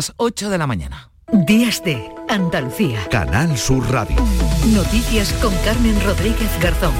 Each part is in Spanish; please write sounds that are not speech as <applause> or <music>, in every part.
Las 8 de la mañana. Días de Andalucía. Canal Sur Radio. Noticias con Carmen Rodríguez Garzón.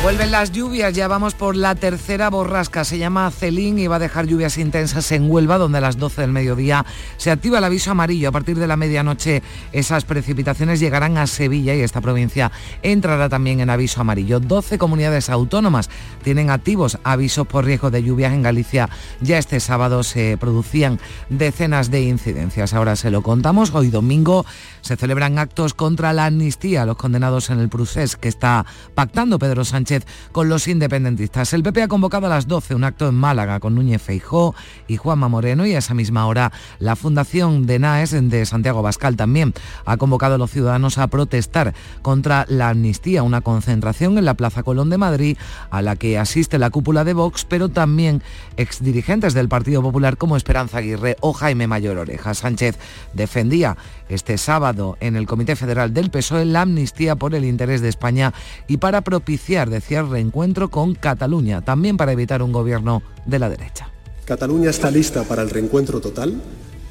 Vuelven las lluvias, ya vamos por la tercera borrasca, se llama Celín y va a dejar lluvias intensas en Huelva, donde a las 12 del mediodía se activa el aviso amarillo. A partir de la medianoche esas precipitaciones llegarán a Sevilla y esta provincia entrará también en aviso amarillo. 12 comunidades autónomas tienen activos avisos por riesgo de lluvias en Galicia. Ya este sábado se producían decenas de incidencias. Ahora se lo contamos. Hoy domingo se celebran actos contra la amnistía a los condenados en el procés que está pactando Pedro Sánchez con los independentistas. El PP ha convocado a las 12 un acto en Málaga con Núñez Feijó y Juanma Moreno y a esa misma hora la Fundación de NAES de Santiago Bascal también ha convocado a los ciudadanos a protestar contra la amnistía, una concentración en la Plaza Colón de Madrid a la que asiste la cúpula de Vox, pero también exdirigentes del Partido Popular como Esperanza Aguirre o Jaime Mayor Oreja. Sánchez defendía este sábado en el Comité Federal del PSOE la amnistía por el interés de España y para propiciar, decía, reencuentro con Cataluña, también para evitar un gobierno de la derecha. Cataluña está lista para el reencuentro total.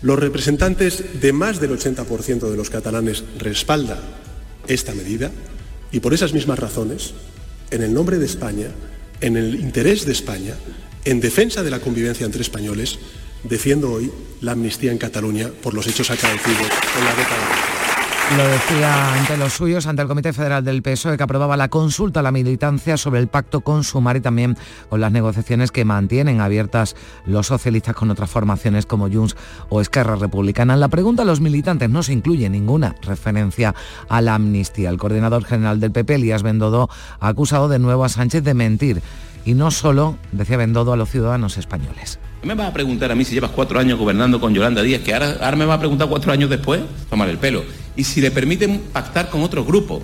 Los representantes de más del 80% de los catalanes respaldan esta medida y por esas mismas razones, en el nombre de España, en el interés de España, en defensa de la convivencia entre españoles, defiendo hoy la amnistía en Cataluña por los hechos acaecidos en la década. Lo decía ante los suyos, ante el Comité Federal del PSOE, que aprobaba la consulta a la militancia sobre el pacto con Sumar y también con las negociaciones que mantienen abiertas los socialistas con otras formaciones como Junts o Esquerra Republicana. En la pregunta a los militantes no se incluye ninguna referencia a la amnistía. El coordinador general del PP, Elías Bendodo, ha acusado de nuevo a Sánchez de mentir y no solo, decía Bendodo, a los ciudadanos españoles. ¿Me vas a preguntar a mí si llevas cuatro años gobernando con Yolanda Díaz, que ahora, ahora me va a preguntar cuatro años después? Tomar el pelo. Y si le permiten pactar con otro grupo,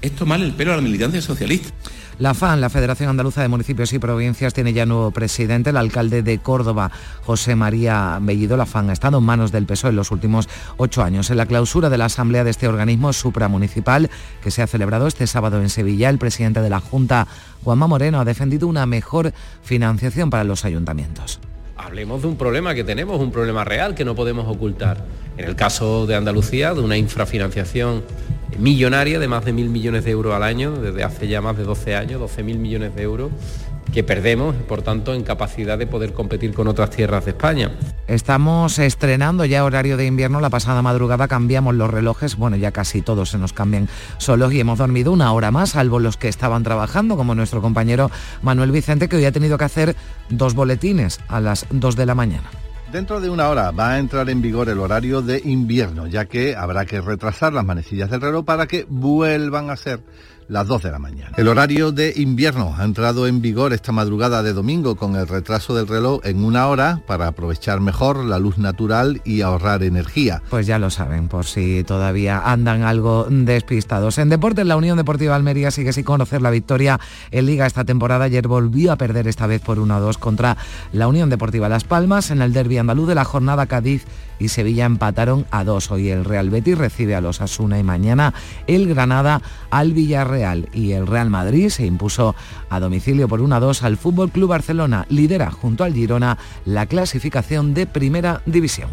es tomar el pelo a la militancia socialista. La FAN, la Federación Andaluza de Municipios y Provincias, tiene ya nuevo presidente, el alcalde de Córdoba, José María Bellido. La FAN ha estado en manos del PSOE en los últimos ocho años. En la clausura de la asamblea de este organismo supramunicipal, que se ha celebrado este sábado en Sevilla, el presidente de la Junta, Juanma Moreno, ha defendido una mejor financiación para los ayuntamientos hablemos de un problema que tenemos, un problema real que no podemos ocultar. En el caso de Andalucía, de una infrafinanciación millonaria de más de mil millones de euros al año, desde hace ya más de 12 años, 12 mil millones de euros, que perdemos, por tanto, en capacidad de poder competir con otras tierras de España. Estamos estrenando ya horario de invierno. La pasada madrugada cambiamos los relojes. Bueno, ya casi todos se nos cambian solos y hemos dormido una hora más, salvo los que estaban trabajando, como nuestro compañero Manuel Vicente, que hoy ha tenido que hacer dos boletines a las dos de la mañana. Dentro de una hora va a entrar en vigor el horario de invierno, ya que habrá que retrasar las manecillas del reloj para que vuelvan a ser las 2 de la mañana. El horario de invierno ha entrado en vigor esta madrugada de domingo con el retraso del reloj en una hora para aprovechar mejor la luz natural y ahorrar energía. Pues ya lo saben, por si todavía andan algo despistados. En deportes, la Unión Deportiva Almería sigue sin conocer la victoria en Liga esta temporada. Ayer volvió a perder esta vez por 1-2 contra la Unión Deportiva Las Palmas en el derby andaluz de la jornada Cádiz y Sevilla empataron a dos. Hoy el Real Betis recibe a los Asuna y mañana el Granada al Villarreal y el Real Madrid se impuso a domicilio por 1 a 2 al Fútbol Club Barcelona. Lidera junto al Girona la clasificación de Primera División.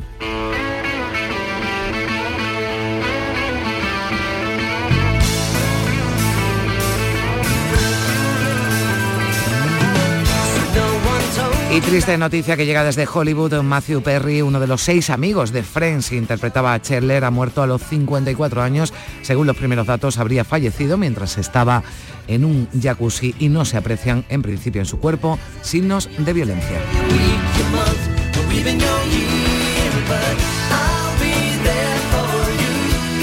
Y triste noticia que llega desde Hollywood, Matthew Perry, uno de los seis amigos de Friends, interpretaba a Chandler, ha muerto a los 54 años. Según los primeros datos, habría fallecido mientras estaba en un jacuzzi y no se aprecian en principio en su cuerpo signos de violencia.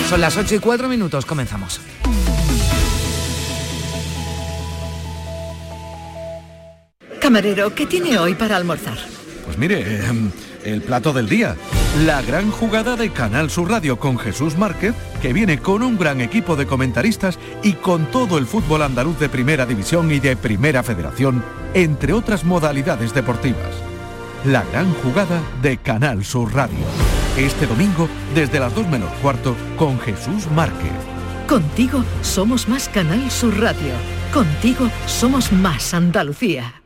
Son las 8 y 4 minutos, comenzamos. Camarero, ¿qué tiene hoy para almorzar? Pues mire, em, el plato del día. La gran jugada de Canal Sur Radio con Jesús Márquez, que viene con un gran equipo de comentaristas y con todo el fútbol andaluz de Primera División y de Primera Federación, entre otras modalidades deportivas. La gran jugada de Canal Sur Radio. Este domingo, desde las 2 menos cuarto, con Jesús Márquez. Contigo somos más Canal Sur Radio. Contigo somos más Andalucía.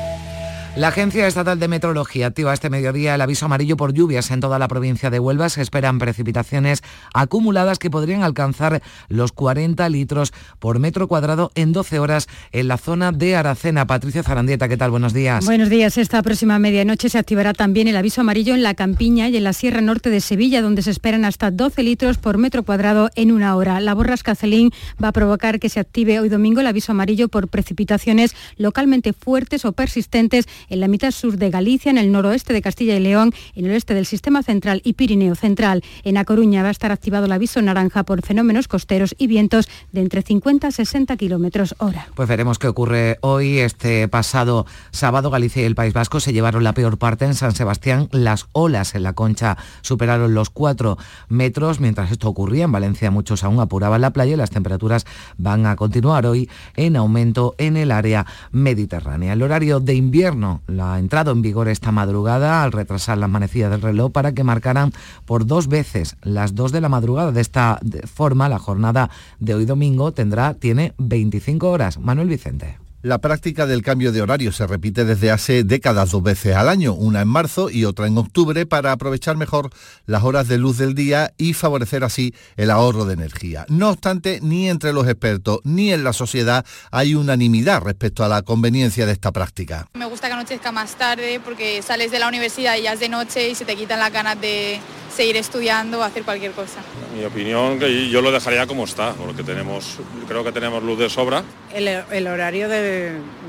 La Agencia Estatal de Meteorología activa este mediodía el aviso amarillo por lluvias en toda la provincia de Huelva. Se esperan precipitaciones acumuladas que podrían alcanzar los 40 litros por metro cuadrado en 12 horas en la zona de Aracena. Patricia Zarandieta, ¿qué tal? Buenos días. Buenos días. Esta próxima medianoche se activará también el aviso amarillo en la Campiña y en la Sierra Norte de Sevilla, donde se esperan hasta 12 litros por metro cuadrado en una hora. La borrasca Celín va a provocar que se active hoy domingo el aviso amarillo por precipitaciones localmente fuertes o persistentes en la mitad sur de Galicia, en el noroeste de Castilla y León, en el oeste del sistema central y Pirineo central. En A Coruña va a estar activado el aviso naranja por fenómenos costeros y vientos de entre 50 a 60 kilómetros hora. Pues veremos qué ocurre hoy. Este pasado sábado, Galicia y el País Vasco se llevaron la peor parte en San Sebastián. Las olas en la concha superaron los 4 metros. Mientras esto ocurría, en Valencia muchos aún apuraban la playa y las temperaturas van a continuar hoy en aumento en el área mediterránea. El horario de invierno la entrada en vigor esta madrugada al retrasar la amanecida del reloj para que marcaran por dos veces las dos de la madrugada. De esta forma, la jornada de hoy domingo tendrá, tiene 25 horas. Manuel Vicente. La práctica del cambio de horario se repite desde hace décadas dos veces al año, una en marzo y otra en octubre, para aprovechar mejor las horas de luz del día y favorecer así el ahorro de energía. No obstante, ni entre los expertos ni en la sociedad hay unanimidad respecto a la conveniencia de esta práctica. Me gusta que anochezca más tarde porque sales de la universidad y ya es de noche y se te quitan las ganas de seguir estudiando o hacer cualquier cosa. Mi opinión que yo lo dejaría como está, porque tenemos, creo que tenemos luz de sobra. El, el horario de,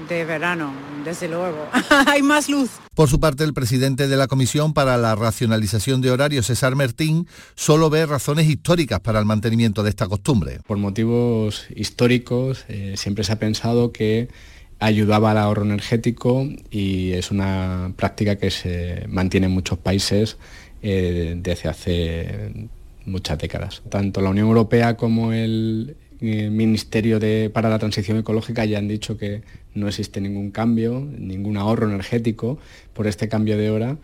de verano, desde luego. <laughs> Hay más luz. Por su parte, el presidente de la Comisión para la Racionalización de Horarios, César Mertín, solo ve razones históricas para el mantenimiento de esta costumbre. Por motivos históricos, eh, siempre se ha pensado que ayudaba al ahorro energético y es una práctica que se mantiene en muchos países eh, desde hace muchas décadas. Tanto la Unión Europea como el eh, Ministerio de, para la Transición Ecológica ya han dicho que no existe ningún cambio, ningún ahorro energético por este cambio de hora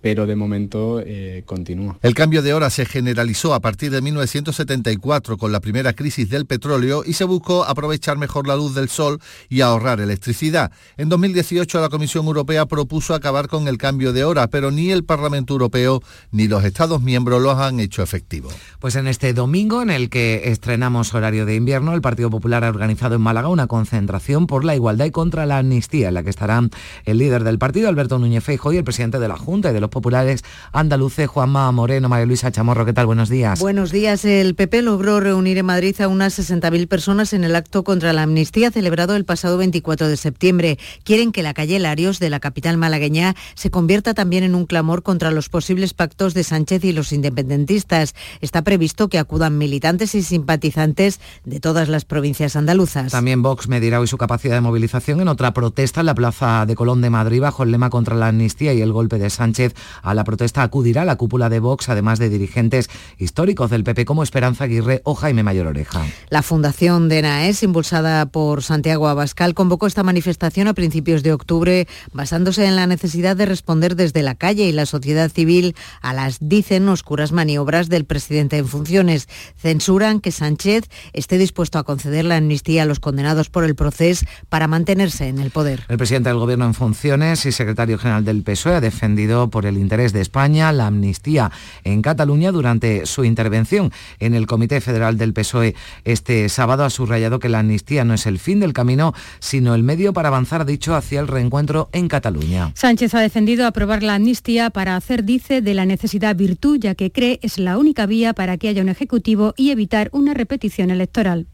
pero de momento eh, continúa. El cambio de hora se generalizó a partir de 1974 con la primera crisis del petróleo y se buscó aprovechar mejor la luz del sol y ahorrar electricidad. En 2018 la Comisión Europea propuso acabar con el cambio de hora, pero ni el Parlamento Europeo ni los Estados miembros los han hecho efectivo. Pues en este domingo en el que estrenamos horario de invierno, el Partido Popular ha organizado en Málaga una concentración por la igualdad y contra la amnistía, en la que estarán el líder del partido, Alberto Núñez Feijóo, y el presidente de la Junta y de los populares andaluces, Juanma Moreno, María Luisa Chamorro. ¿Qué tal? Buenos días. Buenos días. El PP logró reunir en Madrid a unas 60.000 personas en el acto contra la amnistía celebrado el pasado 24 de septiembre. Quieren que la calle Larios de la capital malagueña se convierta también en un clamor contra los posibles pactos de Sánchez y los independentistas. Está previsto que acudan militantes y simpatizantes de todas las provincias andaluzas. También Vox medirá hoy su capacidad de movilización en otra protesta en la Plaza de Colón de Madrid bajo el lema contra la amnistía y el golpe de Sánchez a la protesta acudirá la cúpula de Vox, además de dirigentes históricos del PP como Esperanza Aguirre o Jaime Mayor Oreja. La Fundación de NAES, impulsada por Santiago Abascal, convocó esta manifestación a principios de octubre basándose en la necesidad de responder desde la calle y la sociedad civil a las, dicen, oscuras maniobras del presidente en funciones. Censuran que Sánchez esté dispuesto a conceder la amnistía a los condenados por el proceso para mantenerse en el poder. El presidente del Gobierno en funciones y secretario general del PSOE ha defendido por el interés de España la amnistía en Cataluña durante su intervención en el Comité Federal del PSOE este sábado ha subrayado que la amnistía no es el fin del camino, sino el medio para avanzar, dicho, hacia el reencuentro en Cataluña. Sánchez ha defendido aprobar la amnistía para hacer, dice, de la necesidad virtud, ya que cree es la única vía para que haya un Ejecutivo y evitar una repetición electoral.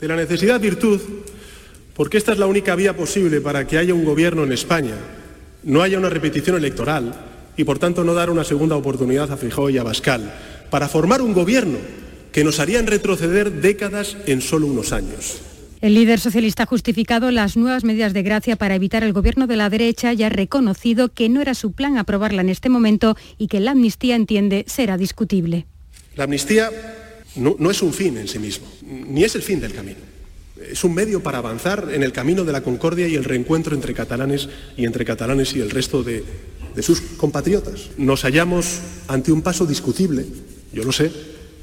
De la necesidad virtud, porque esta es la única vía posible para que haya un gobierno en España, no haya una repetición electoral y por tanto no dar una segunda oportunidad a Feijóo y a Bascal para formar un gobierno que nos harían retroceder décadas en solo unos años. El líder socialista ha justificado las nuevas medidas de gracia para evitar el gobierno de la derecha y ha reconocido que no era su plan aprobarla en este momento y que la amnistía, entiende, será discutible. La amnistía no, no es un fin en sí mismo, ni es el fin del camino. Es un medio para avanzar en el camino de la concordia y el reencuentro entre catalanes y entre catalanes y el resto de, de sus compatriotas. Nos hallamos ante un paso discutible, yo lo sé,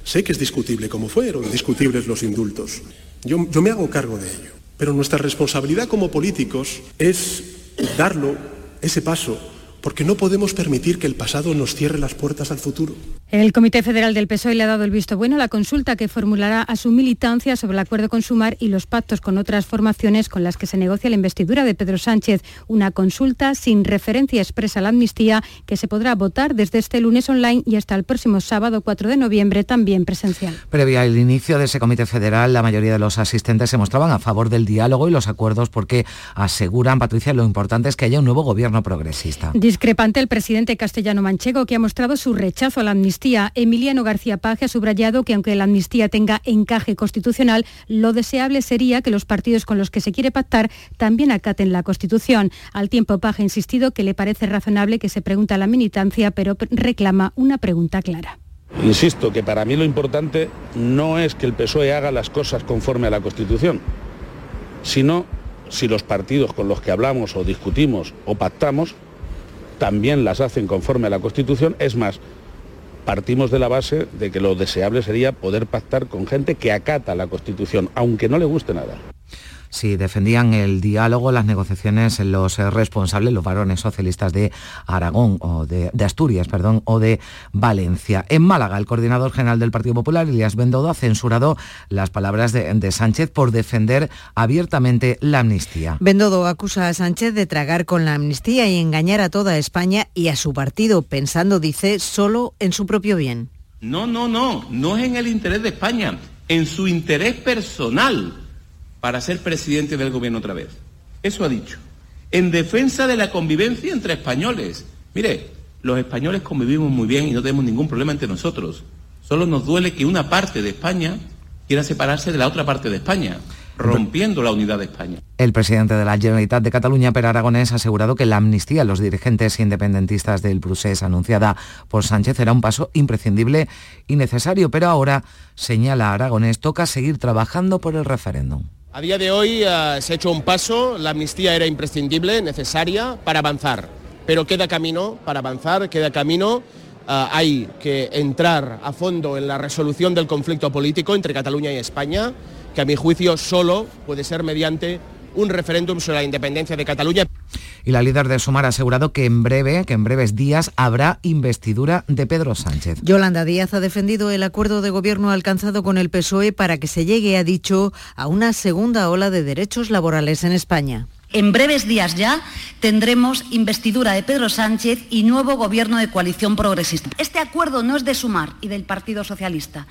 sé que es discutible, como fueron discutibles los indultos. Yo, yo me hago cargo de ello. Pero nuestra responsabilidad como políticos es darlo, ese paso, porque no podemos permitir que el pasado nos cierre las puertas al futuro. El Comité Federal del PSOE le ha dado el visto bueno a la consulta que formulará a su militancia sobre el acuerdo con Sumar y los pactos con otras formaciones con las que se negocia la investidura de Pedro Sánchez. Una consulta sin referencia expresa a la amnistía que se podrá votar desde este lunes online y hasta el próximo sábado 4 de noviembre también presencial. Previa al inicio de ese Comité Federal, la mayoría de los asistentes se mostraban a favor del diálogo y los acuerdos porque aseguran, Patricia, lo importante es que haya un nuevo gobierno progresista. Discrepante el presidente castellano manchego que ha mostrado su rechazo a la amnistía Emiliano García Page ha subrayado que aunque la amnistía tenga encaje constitucional, lo deseable sería que los partidos con los que se quiere pactar también acaten la Constitución. Al tiempo, Page ha insistido que le parece razonable que se pregunte a la militancia, pero reclama una pregunta clara. Insisto que para mí lo importante no es que el PSOE haga las cosas conforme a la Constitución, sino si los partidos con los que hablamos o discutimos o pactamos también las hacen conforme a la Constitución. Es más, partimos de la base de que lo deseable sería poder pactar con gente que acata la Constitución, aunque no le guste nada si defendían el diálogo, las negociaciones, los responsables, los varones socialistas de Aragón o de, Asturias, perdón, o de Valencia. En Málaga, el coordinador general del Partido Popular, Elías Bendodo, ha censurado las palabras de, de Sánchez por defender abiertamente la amnistía. Bendodo acusa a Sánchez de tragar con la amnistía y engañar a toda España y a su partido, pensando, dice, solo en su propio bien. No, no, no, no es en el interés de España, en su interés personal para ser presidente del gobierno otra vez. Eso ha dicho. En defensa de la convivencia entre españoles. Mire, los españoles convivimos muy bien y no tenemos ningún problema entre nosotros. Solo nos duele que una parte de España quiera separarse de la otra parte de España rompiendo la unidad de España. El presidente de la Generalitat de Cataluña, Per Aragonés, ha asegurado que la amnistía a los dirigentes independentistas del Prusés anunciada por Sánchez era un paso imprescindible y necesario, pero ahora, señala Aragonés, toca seguir trabajando por el referéndum. A día de hoy uh, se ha hecho un paso, la amnistía era imprescindible, necesaria para avanzar, pero queda camino para avanzar, queda camino. Uh, hay que entrar a fondo en la resolución del conflicto político entre Cataluña y España, que a mi juicio solo puede ser mediante un referéndum sobre la independencia de Cataluña. Y la líder de Sumar ha asegurado que en breve, que en breves días, habrá investidura de Pedro Sánchez. Yolanda Díaz ha defendido el acuerdo de gobierno alcanzado con el PSOE para que se llegue, ha dicho, a una segunda ola de derechos laborales en España. En breves días ya tendremos investidura de Pedro Sánchez y nuevo gobierno de coalición progresista. Este acuerdo no es de Sumar y del Partido Socialista,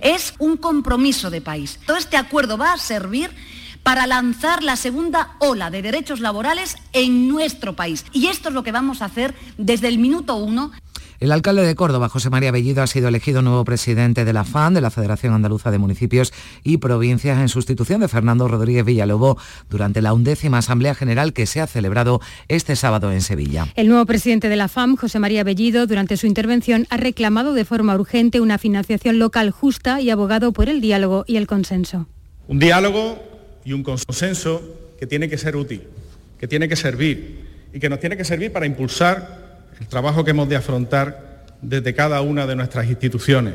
es un compromiso de país. Todo este acuerdo va a servir para lanzar la segunda ola de derechos laborales en nuestro país. Y esto es lo que vamos a hacer desde el minuto uno. El alcalde de Córdoba, José María Bellido, ha sido elegido nuevo presidente de la FAN, de la Federación Andaluza de Municipios y Provincias, en sustitución de Fernando Rodríguez Villalobo durante la undécima Asamblea General que se ha celebrado este sábado en Sevilla. El nuevo presidente de la FAM, José María Bellido, durante su intervención ha reclamado de forma urgente una financiación local justa y abogado por el diálogo y el consenso. Un diálogo y un consenso que tiene que ser útil, que tiene que servir y que nos tiene que servir para impulsar el trabajo que hemos de afrontar desde cada una de nuestras instituciones,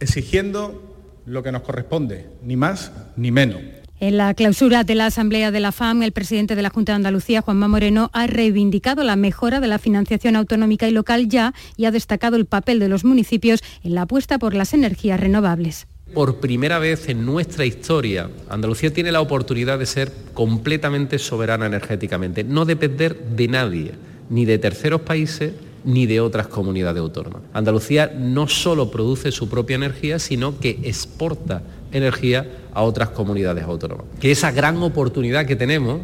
exigiendo lo que nos corresponde, ni más ni menos. En la clausura de la Asamblea de la FAM, el presidente de la Junta de Andalucía, Juanma Moreno, ha reivindicado la mejora de la financiación autonómica y local ya y ha destacado el papel de los municipios en la apuesta por las energías renovables. Por primera vez en nuestra historia, Andalucía tiene la oportunidad de ser completamente soberana energéticamente, no depender de nadie, ni de terceros países, ni de otras comunidades autónomas. Andalucía no solo produce su propia energía, sino que exporta energía a otras comunidades autónomas. Que esa gran oportunidad que tenemos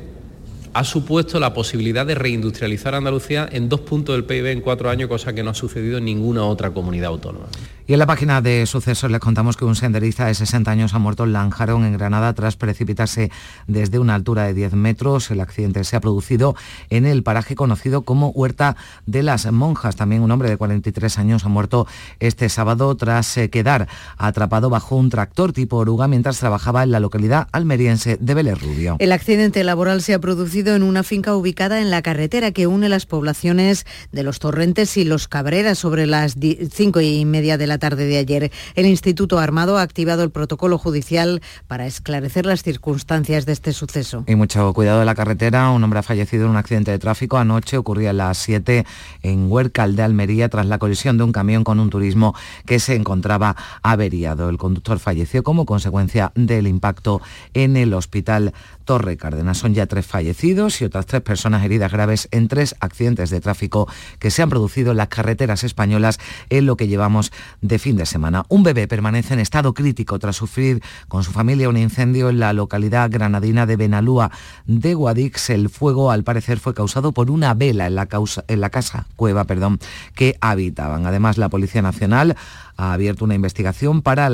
ha supuesto la posibilidad de reindustrializar Andalucía en dos puntos del PIB en cuatro años, cosa que no ha sucedido en ninguna otra comunidad autónoma. Y en la página de sucesos les contamos que un senderista de 60 años ha muerto en Lanjarón, en Granada, tras precipitarse desde una altura de 10 metros. El accidente se ha producido en el paraje conocido como Huerta de las Monjas. También un hombre de 43 años ha muerto este sábado tras eh, quedar atrapado bajo un tractor tipo oruga mientras trabajaba en la localidad almeriense de Vélez Rubio. El accidente laboral se ha producido en una finca ubicada en la carretera que une las poblaciones de Los Torrentes y Los Cabreras sobre las cinco y media de la tarde de ayer. El Instituto Armado ha activado el protocolo judicial para esclarecer las circunstancias de este suceso. Y mucho cuidado de la carretera. Un hombre ha fallecido en un accidente de tráfico. Anoche ocurría a las 7 en Huercal de Almería tras la colisión de un camión con un turismo que se encontraba averiado. El conductor falleció como consecuencia del impacto en el hospital Torre Cárdenas. Son ya tres fallecidos y otras tres personas heridas graves en tres accidentes de tráfico que se han producido en las carreteras españolas en lo que llevamos fin de semana. Un bebé permanece en estado crítico tras sufrir con su familia un incendio en la localidad granadina de Benalúa de Guadix. El fuego al parecer fue causado por una vela en la, en la casa, cueva, perdón, que habitaban. Además, la Policía Nacional ha abierto una investigación para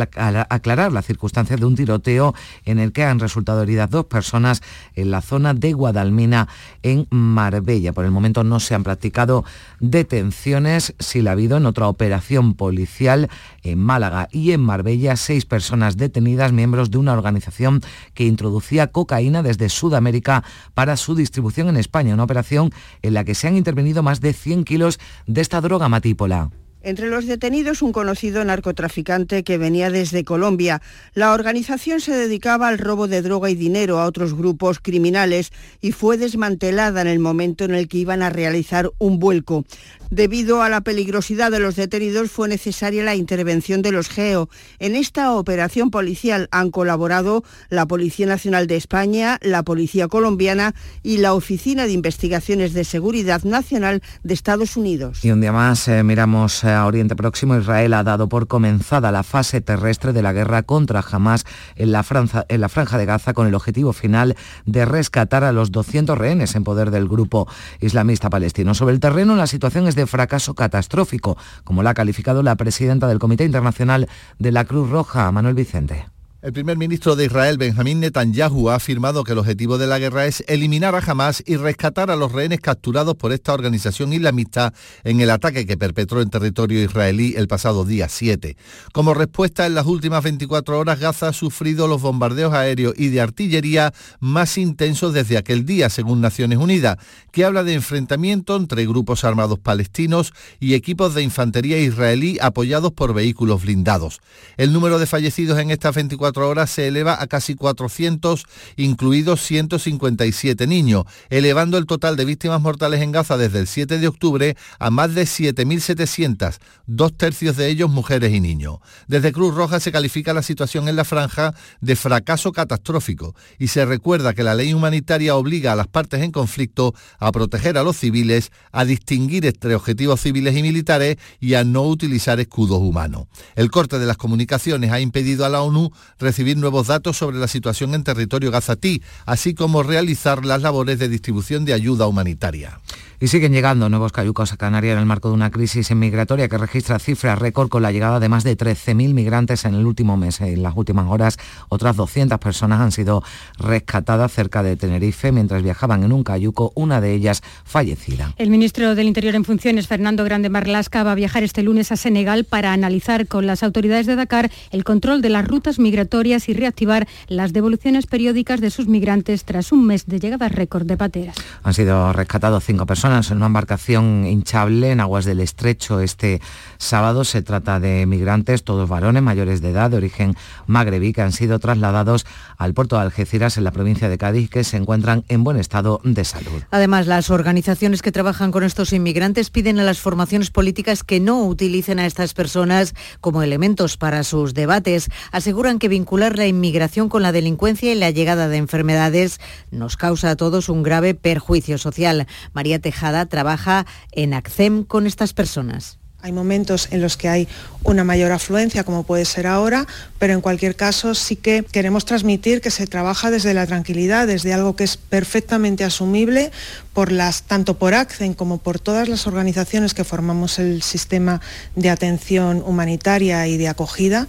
aclarar las circunstancias de un tiroteo en el que han resultado heridas dos personas en la zona de Guadalmina, en Marbella. Por el momento no se han practicado detenciones, si la ha habido en otra operación policial en Málaga y en Marbella, seis personas detenidas, miembros de una organización que introducía cocaína desde Sudamérica para su distribución en España, una operación en la que se han intervenido más de 100 kilos de esta droga matípola. Entre los detenidos, un conocido narcotraficante que venía desde Colombia. La organización se dedicaba al robo de droga y dinero a otros grupos criminales y fue desmantelada en el momento en el que iban a realizar un vuelco. Debido a la peligrosidad de los detenidos fue necesaria la intervención de los GEO. En esta operación policial han colaborado la Policía Nacional de España, la Policía Colombiana y la Oficina de Investigaciones de Seguridad Nacional de Estados Unidos. Y un día más eh, miramos a Oriente Próximo. Israel ha dado por comenzada la fase terrestre de la guerra contra Hamas en la, en la franja de Gaza con el objetivo final de rescatar a los 200 rehenes en poder del grupo islamista palestino. Sobre el terreno la situación es de fracaso catastrófico, como la ha calificado la presidenta del Comité Internacional de la Cruz Roja, Manuel Vicente. El primer ministro de Israel, Benjamín Netanyahu, ha afirmado que el objetivo de la guerra es eliminar a Hamas y rescatar a los rehenes capturados por esta organización islamista en el ataque que perpetró en territorio israelí el pasado día 7. Como respuesta, en las últimas 24 horas, Gaza ha sufrido los bombardeos aéreos y de artillería más intensos desde aquel día, según Naciones Unidas, que habla de enfrentamiento entre grupos armados palestinos y equipos de infantería israelí apoyados por vehículos blindados. El número de fallecidos en estas 24 horas se eleva a casi 400, incluidos 157 niños, elevando el total de víctimas mortales en Gaza desde el 7 de octubre a más de 7.700, dos tercios de ellos mujeres y niños. Desde Cruz Roja se califica la situación en la franja de fracaso catastrófico y se recuerda que la ley humanitaria obliga a las partes en conflicto a proteger a los civiles, a distinguir entre objetivos civiles y militares y a no utilizar escudos humanos. El corte de las comunicaciones ha impedido a la ONU recibir nuevos datos sobre la situación en territorio gazatí, así como realizar las labores de distribución de ayuda humanitaria. Y siguen llegando nuevos cayucos a Canarias en el marco de una crisis migratoria que registra cifras récord con la llegada de más de 13.000 migrantes en el último mes. En las últimas horas, otras 200 personas han sido rescatadas cerca de Tenerife mientras viajaban en un cayuco, una de ellas fallecida. El ministro del Interior en funciones, Fernando Grande Marlasca, va a viajar este lunes a Senegal para analizar con las autoridades de Dakar el control de las rutas migratorias y reactivar las devoluciones periódicas de sus migrantes tras un mes de llegada récord de pateras. Han sido rescatados cinco personas en una embarcación hinchable en aguas del estrecho este sábado. Se trata de migrantes, todos varones mayores de edad de origen magrebí, que han sido trasladados al puerto de Algeciras en la provincia de Cádiz, que se encuentran en buen estado de salud. Además, las organizaciones que trabajan con estos inmigrantes piden a las formaciones políticas que no utilicen a estas personas como elementos para sus debates. Aseguran que vincular la inmigración con la delincuencia y la llegada de enfermedades nos causa a todos un grave perjuicio social. María trabaja en ACCEM con estas personas. Hay momentos en los que hay una mayor afluencia, como puede ser ahora, pero en cualquier caso sí que queremos transmitir que se trabaja desde la tranquilidad, desde algo que es perfectamente asumible por las, tanto por ACCEM como por todas las organizaciones que formamos el sistema de atención humanitaria y de acogida.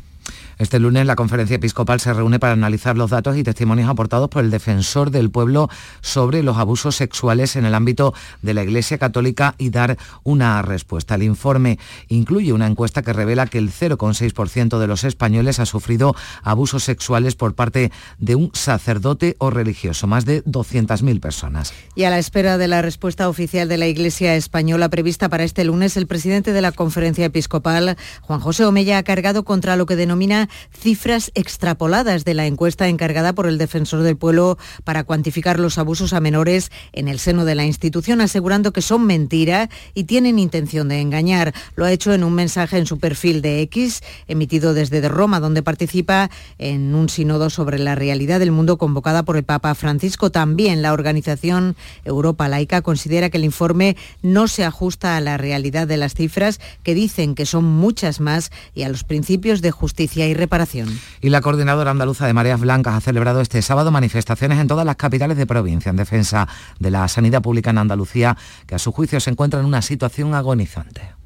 Este lunes la conferencia episcopal se reúne para analizar los datos y testimonios aportados por el defensor del pueblo sobre los abusos sexuales en el ámbito de la Iglesia Católica y dar una respuesta. El informe incluye una encuesta que revela que el 0,6% de los españoles ha sufrido abusos sexuales por parte de un sacerdote o religioso, más de 200.000 personas. Y a la espera de la respuesta oficial de la Iglesia española prevista para este lunes, el presidente de la conferencia episcopal, Juan José Omella, ha cargado contra lo que denomina cifras extrapoladas de la encuesta encargada por el defensor del pueblo para cuantificar los abusos a menores en el seno de la institución, asegurando que son mentira y tienen intención de engañar. Lo ha hecho en un mensaje en su perfil de X, emitido desde Roma, donde participa en un sínodo sobre la realidad del mundo convocada por el Papa Francisco. También la organización Europa Laica considera que el informe no se ajusta a la realidad de las cifras, que dicen que son muchas más, y a los principios de justicia y reparación. Y la coordinadora andaluza de Mareas Blancas ha celebrado este sábado manifestaciones en todas las capitales de provincia en defensa de la sanidad pública en Andalucía, que a su juicio se encuentra en una situación agonizante.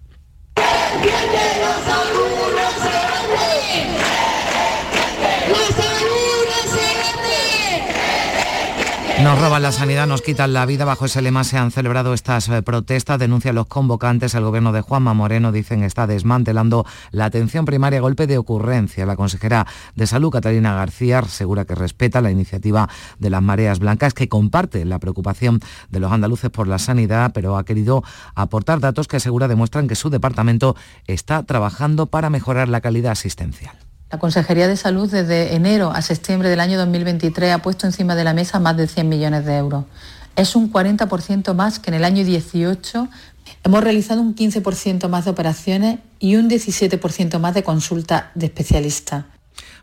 Nos roban la sanidad, nos quitan la vida. Bajo ese lema se han celebrado estas eh, protestas. Denuncian los convocantes. El gobierno de Juanma Moreno dicen está desmantelando la atención primaria golpe de ocurrencia. La consejera de Salud, Catalina García, asegura que respeta la iniciativa de las mareas blancas, que comparte la preocupación de los andaluces por la sanidad, pero ha querido aportar datos que asegura demuestran que su departamento está trabajando para mejorar la calidad asistencial. La Consejería de Salud desde enero a septiembre del año 2023 ha puesto encima de la mesa más de 100 millones de euros. Es un 40% más que en el año 18. Hemos realizado un 15% más de operaciones y un 17% más de consultas de especialistas.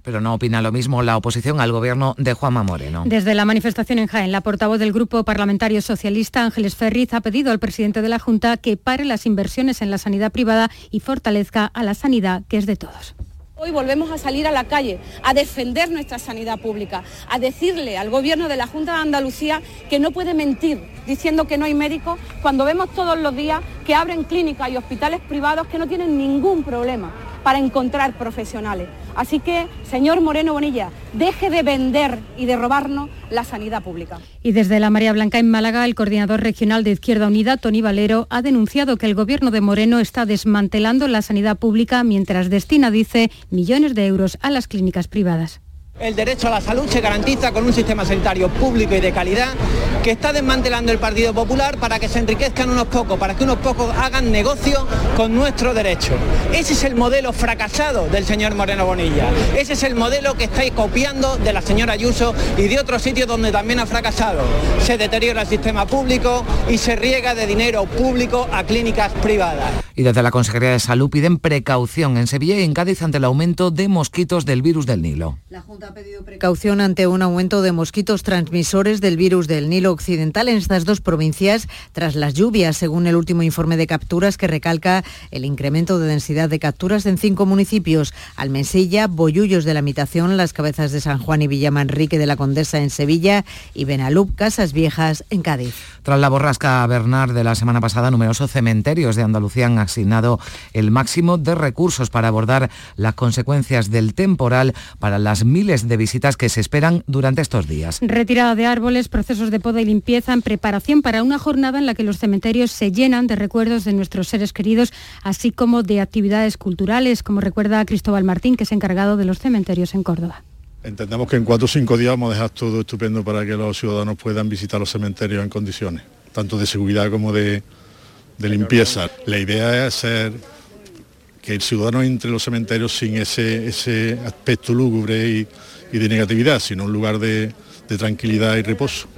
Pero no opina lo mismo la oposición al gobierno de Juanma Moreno. Desde la manifestación en Jaén, la portavoz del Grupo Parlamentario Socialista, Ángeles Ferriz, ha pedido al presidente de la Junta que pare las inversiones en la sanidad privada y fortalezca a la sanidad, que es de todos. Hoy volvemos a salir a la calle a defender nuestra sanidad pública, a decirle al Gobierno de la Junta de Andalucía que no puede mentir diciendo que no hay médicos cuando vemos todos los días que abren clínicas y hospitales privados que no tienen ningún problema para encontrar profesionales. Así que, señor Moreno Bonilla, deje de vender y de robarnos la sanidad pública. Y desde la María Blanca en Málaga, el coordinador regional de Izquierda Unida, Tony Valero, ha denunciado que el gobierno de Moreno está desmantelando la sanidad pública mientras destina, dice, millones de euros a las clínicas privadas. El derecho a la salud se garantiza con un sistema sanitario público y de calidad que está desmantelando el Partido Popular para que se enriquezcan unos pocos, para que unos pocos hagan negocio con nuestro derecho. Ese es el modelo fracasado del señor Moreno Bonilla. Ese es el modelo que estáis copiando de la señora Ayuso y de otros sitios donde también ha fracasado. Se deteriora el sistema público y se riega de dinero público a clínicas privadas. Y desde la Consejería de Salud piden precaución en Sevilla y en Cádiz ante el aumento de mosquitos del virus del Nilo. La Junta ha pedido precaución ante un aumento de mosquitos transmisores del virus del Nilo Occidental en estas dos provincias tras las lluvias, según el último informe de capturas que recalca el incremento de densidad de capturas en cinco municipios, Almensilla, Boyullos de la Mitación, Las Cabezas de San Juan y Villamanrique de la Condesa en Sevilla y Benalup, Casas Viejas en Cádiz. Tras la borrasca Bernard de la semana pasada, numerosos cementerios de Andalucía han asignado el máximo de recursos para abordar las consecuencias del temporal para las miles de visitas que se esperan durante estos días. Retirada de árboles, procesos de poda y limpieza en preparación para una jornada en la que los cementerios se llenan de recuerdos de nuestros seres queridos, así como de actividades culturales, como recuerda Cristóbal Martín, que es encargado de los cementerios en Córdoba. Entendemos que en cuatro o cinco días vamos a dejar todo estupendo para que los ciudadanos puedan visitar los cementerios en condiciones, tanto de seguridad como de, de limpieza. La idea es hacer que el ciudadano entre los cementerios sin ese, ese aspecto lúgubre y, y de negatividad, sino un lugar de, de tranquilidad y reposo.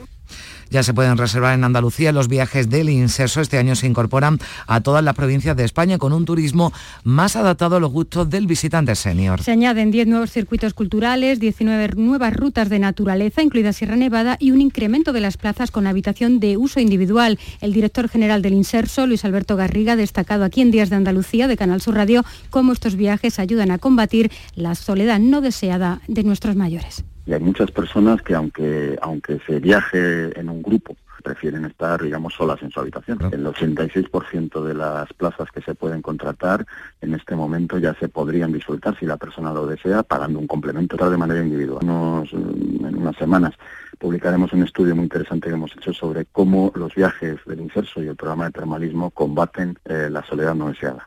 Ya se pueden reservar en Andalucía los viajes del Inserso. Este año se incorporan a todas las provincias de España con un turismo más adaptado a los gustos del visitante senior. Se añaden 10 nuevos circuitos culturales, 19 nuevas rutas de naturaleza, incluida Sierra Nevada, y un incremento de las plazas con habitación de uso individual. El director general del Inserso, Luis Alberto Garriga, destacado aquí en Días de Andalucía de Canal Sur Radio cómo estos viajes ayudan a combatir la soledad no deseada de nuestros mayores y hay muchas personas que aunque aunque se viaje en un grupo prefieren estar, digamos, solas en su habitación. El 86% de las plazas que se pueden contratar en este momento ya se podrían disfrutar, si la persona lo desea, pagando un complemento de manera individual. en unas semanas publicaremos un estudio muy interesante que hemos hecho sobre cómo los viajes del inserso y el programa de termalismo combaten eh, la soledad no deseada.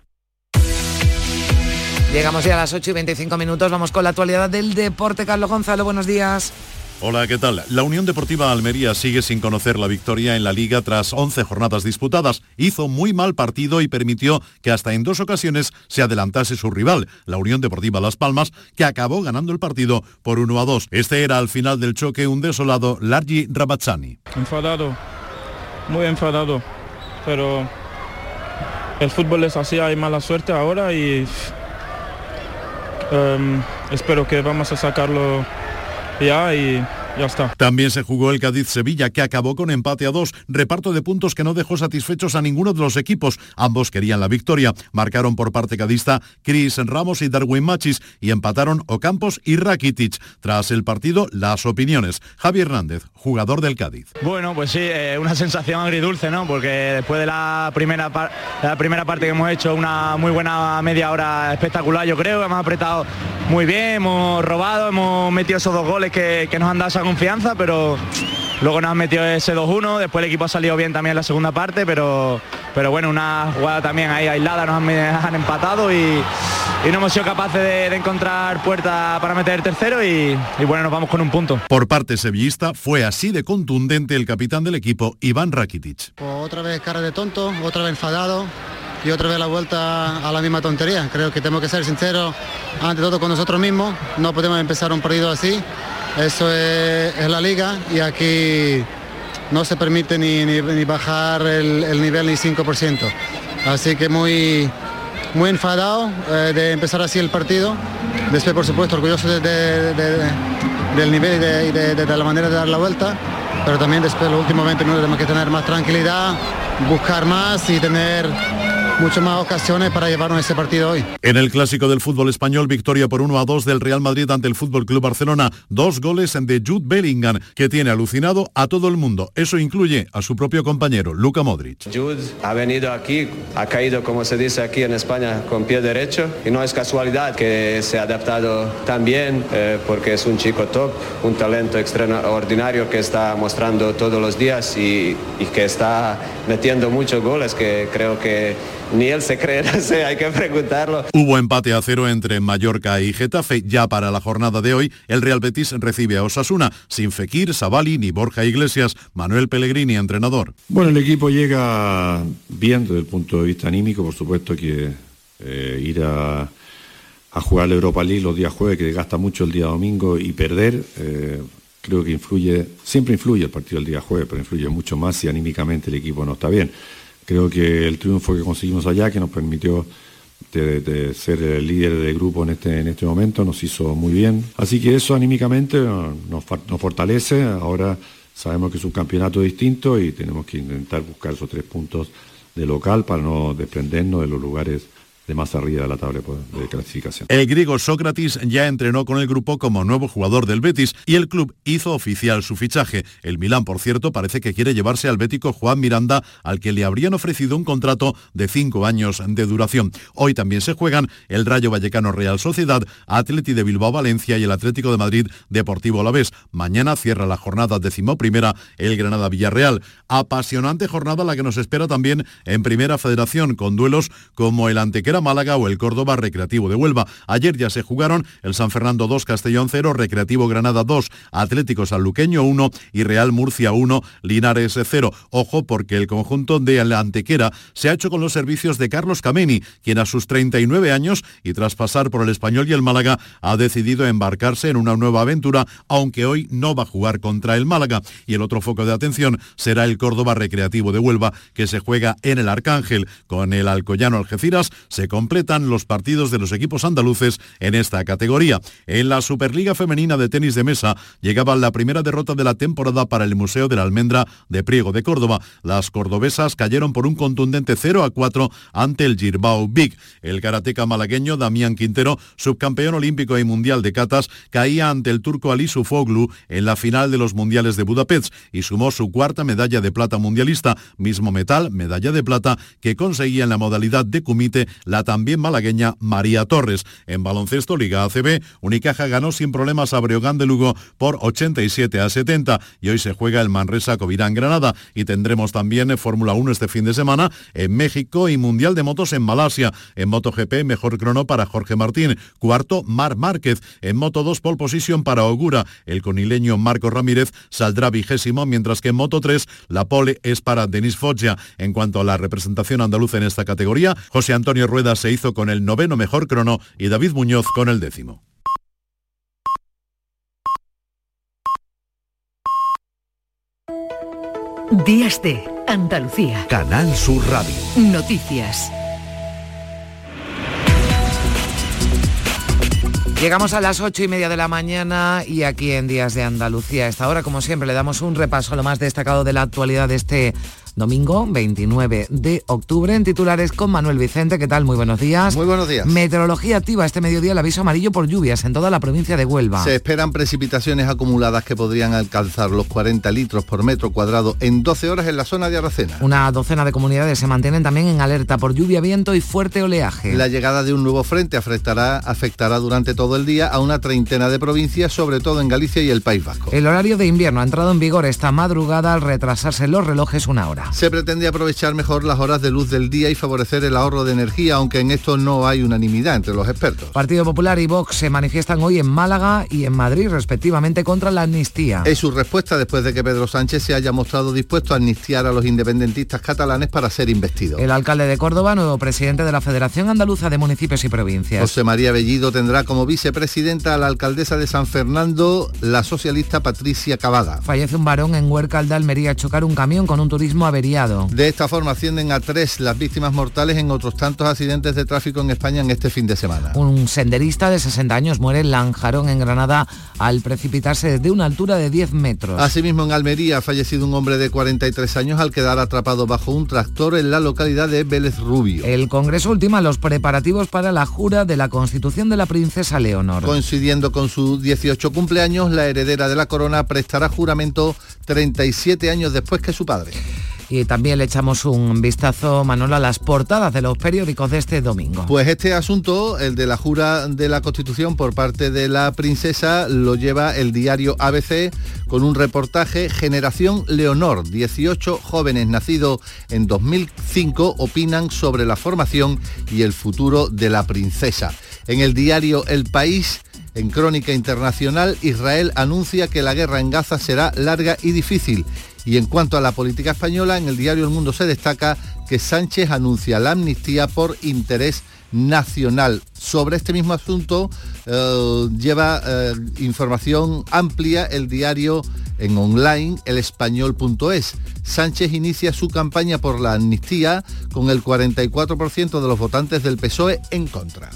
Llegamos ya a las 8 y 25 minutos, vamos con la actualidad del deporte. Carlos Gonzalo, buenos días. Hola, ¿qué tal? La Unión Deportiva Almería sigue sin conocer la victoria en la liga tras 11 jornadas disputadas. Hizo muy mal partido y permitió que hasta en dos ocasiones se adelantase su rival, la Unión Deportiva Las Palmas, que acabó ganando el partido por 1 a 2. Este era al final del choque un desolado Largi Rabazzani. Enfadado, muy enfadado, pero el fútbol es así, hay mala suerte ahora y em, espero que vamos a sacarlo ya y ya está. También se jugó el Cádiz-Sevilla, que acabó con empate a dos, reparto de puntos que no dejó satisfechos a ninguno de los equipos. Ambos querían la victoria. Marcaron por parte cadista Chris Ramos y Darwin Machis y empataron Ocampos y Rakitic. Tras el partido, las opiniones. Javier Hernández, jugador del Cádiz. Bueno, pues sí, eh, una sensación agridulce, ¿no? Porque después de la primera, la primera parte que hemos hecho, una muy buena media hora espectacular, yo creo, hemos apretado muy bien, hemos robado, hemos metido esos dos goles que, que nos han dado esa confianza, pero luego nos han metido ese 2-1, después el equipo ha salido bien también en la segunda parte, pero, pero bueno, una jugada también ahí aislada, nos han, empatado y, no hemos sido capaces de, encontrar puerta para meter el tercero y, y, bueno, nos vamos con un punto. Por parte sevillista fue así de contundente el capitán del equipo, Iván Rakitic. Pues otra vez cara de tonto, otra vez enfadado, y otra vez la vuelta a la misma tontería. Creo que tenemos que ser sinceros ante todo con nosotros mismos. No podemos empezar un partido así. Eso es, la liga y aquí no se permite ni, bajar el, nivel ni 5%. Así que muy, muy enfadado eh, de empezar así el partido. Después, por supuesto, orgulloso del nivel y de, la manera de dar la vuelta. Pero también después, los últimos 20 minutos, tenemos que tener más tranquilidad, buscar más y tener muchas más ocasiones para llevarnos ese partido hoy. En el clásico del fútbol español, victoria por 1 a 2 del Real Madrid ante el Fútbol Club Barcelona. Dos goles de Jude Bellingham, que tiene alucinado a todo el mundo. Eso incluye a su propio compañero, Luca Modric. Jude ha venido aquí, ha caído, como se dice aquí en España, con pie derecho. Y no es casualidad que se ha adaptado tan bien, eh, porque es un chico top, un talento extraordinario que está mostrando todos los días y, y que está metiendo muchos goles que creo que ni él se cree, <laughs> no sé, hay que preguntarlo. Hubo empate a cero entre Mallorca y Getafe. Ya para la jornada de hoy, el Real Betis recibe a Osasuna, sin Fekir, Sabali ni Borja Iglesias. Manuel Pellegrini, entrenador. Bueno, el equipo llega bien desde el punto de vista anímico, por supuesto que eh, ir a, jugar la Europa League los días jueves, que gasta mucho el día domingo, y perder, eh, creo que influye, siempre influye el partido el día jueves, pero influye mucho más si anímicamente el equipo no está bien. Creo que el triunfo que conseguimos allá, que nos permitió ser el líder de grupo en este, en este momento, nos hizo muy bien. Así que eso anímicamente nos, nos fortalece. Ahora sabemos que es un campeonato distinto y tenemos que intentar buscar esos tres puntos de local para no desprendernos de los lugares de más arriba de la tabla de clasificación. El griego Sócrates ya entrenó con el grupo como nuevo jugador del Betis y el club hizo oficial su fichaje. El Milán, por cierto, parece que quiere llevarse al bético Juan Miranda, al que le habrían ofrecido un contrato de cinco años de duración. Hoy también se juegan el Rayo Vallecano Real Sociedad, Atleti de Bilbao Valencia y el Atlético de Madrid Deportivo Alavés. Mañana cierra la jornada decimoprimera el Granada Villarreal. Apasionante jornada la que nos espera también en Primera Federación con duelos como el Antequera Málaga o el Córdoba Recreativo de Huelva. Ayer ya se jugaron el San Fernando 2, Castellón 0, Recreativo Granada 2, Atlético Sanluqueño 1 y Real Murcia 1, Linares 0. Ojo porque el conjunto de la Antequera se ha hecho con los servicios de Carlos Cameni, quien a sus 39 años y tras pasar por el Español y el Málaga ha decidido embarcarse en una nueva aventura, aunque hoy no va a jugar contra el Málaga. Y el otro foco de atención será el Córdoba Recreativo de Huelva, que se juega en el Arcángel con el Alcoyano Algeciras. Se completan los partidos de los equipos andaluces en esta categoría. En la Superliga Femenina de Tenis de Mesa llegaba la primera derrota de la temporada para el Museo de la Almendra de Priego de Córdoba. Las cordobesas cayeron por un contundente 0 a 4 ante el Girbao Big. El karateca malagueño Damián Quintero, subcampeón olímpico y mundial de catas, caía ante el turco Ali Sufoglu en la final de los mundiales de Budapest y sumó su cuarta medalla de plata mundialista, mismo metal, medalla de plata, que conseguía en la modalidad de kumite la también malagueña María Torres. En baloncesto Liga ACB, Unicaja ganó sin problemas a Breogán de Lugo por 87 a 70 y hoy se juega el Manresa Covirán Granada y tendremos también Fórmula 1 este fin de semana en México y Mundial de Motos en Malasia. En MotoGP, mejor crono para Jorge Martín. Cuarto, Mar Márquez. En Moto 2, pole position para Ogura. El conileño Marco Ramírez saldrá vigésimo, mientras que en Moto 3, la pole es para Denis Foggia. En cuanto a la representación andaluza en esta categoría, José Antonio Rueda se hizo con el noveno mejor crono y David Muñoz con el décimo. Días de Andalucía. Canal Sur Radio. Noticias. Llegamos a las ocho y media de la mañana y aquí en Días de Andalucía. A esta hora, como siempre, le damos un repaso a lo más destacado de la actualidad de este domingo 29 de octubre en titulares con Manuel Vicente. ¿Qué tal? Muy buenos días. Muy buenos días. Meteorología activa este mediodía el aviso amarillo por lluvias en toda la provincia de Huelva. Se esperan precipitaciones acumuladas que podrían alcanzar los 40 litros por metro cuadrado en 12 horas en la zona de Aracena. Una docena de comunidades se mantienen también en alerta por lluvia, viento y fuerte oleaje. La llegada de un nuevo frente afectará, afectará durante todo el día a una treintena de provincias, sobre todo en Galicia y el País Vasco. El horario de invierno ha entrado en vigor esta madrugada al retrasarse los relojes una hora. Se pretende aprovechar mejor las horas de luz del día y favorecer el ahorro de energía, aunque en esto no hay unanimidad entre los expertos. Partido Popular y Vox se manifiestan hoy en Málaga y en Madrid, respectivamente, contra la amnistía. Es su respuesta después de que Pedro Sánchez se haya mostrado dispuesto a amnistiar a los independentistas catalanes para ser investido. El alcalde de Córdoba, nuevo presidente de la Federación Andaluza de Municipios y Provincias. José María Bellido tendrá como vicepresidenta a la alcaldesa de San Fernando, la socialista Patricia Cavada. Fallece un varón en Huércal de Almería a chocar un camión con un turismo averiado. De esta forma ascienden a tres las víctimas mortales en otros tantos accidentes de tráfico en España en este fin de semana. Un senderista de 60 años muere en Lanjarón, en Granada, al precipitarse desde una altura de 10 metros. Asimismo, en Almería ha fallecido un hombre de 43 años al quedar atrapado bajo un tractor en la localidad de Vélez Rubio. El Congreso ultima los preparativos para la jura de la Constitución de la Princesa Leonor. Coincidiendo con su 18 cumpleaños, la heredera de la corona prestará juramento 37 años después que su padre. Y también le echamos un vistazo, Manolo, a las portadas de los periódicos de este domingo. Pues este asunto, el de la jura de la Constitución por parte de la princesa, lo lleva el diario ABC con un reportaje Generación Leonor. 18 jóvenes nacidos en 2005 opinan sobre la formación y el futuro de la princesa. En el diario El País, en Crónica Internacional, Israel anuncia que la guerra en Gaza será larga y difícil. Y en cuanto a la política española, en el diario El Mundo se destaca que Sánchez anuncia la amnistía por interés nacional. Sobre este mismo asunto eh, lleva eh, información amplia el diario en online elespañol.es. Sánchez inicia su campaña por la amnistía con el 44% de los votantes del PSOE en contra.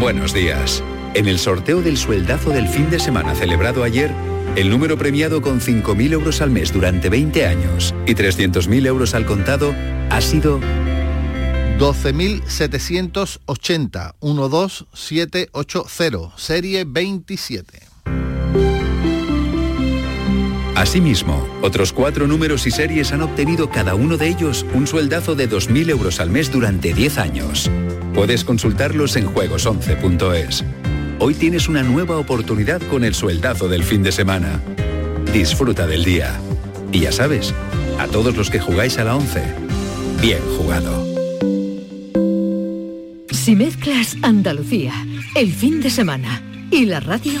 Buenos días. En el sorteo del sueldazo del fin de semana celebrado ayer, el número premiado con 5.000 euros al mes durante 20 años y 300.000 euros al contado ha sido 12.780 12780, serie 27. Asimismo, otros cuatro números y series han obtenido cada uno de ellos un sueldazo de 2.000 euros al mes durante 10 años. Puedes consultarlos en juegos11.es. Hoy tienes una nueva oportunidad con el sueldazo del fin de semana. Disfruta del día. Y ya sabes, a todos los que jugáis a la 11, bien jugado. Si mezclas Andalucía, el fin de semana y la radio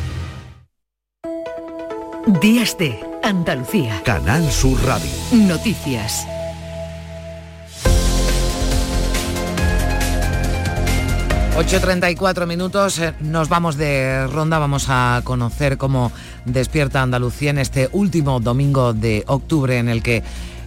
Días de Andalucía. Canal Sur Radio. Noticias. ...8.34 minutos, eh, nos vamos de ronda, vamos a conocer cómo despierta Andalucía en este último domingo de octubre en el que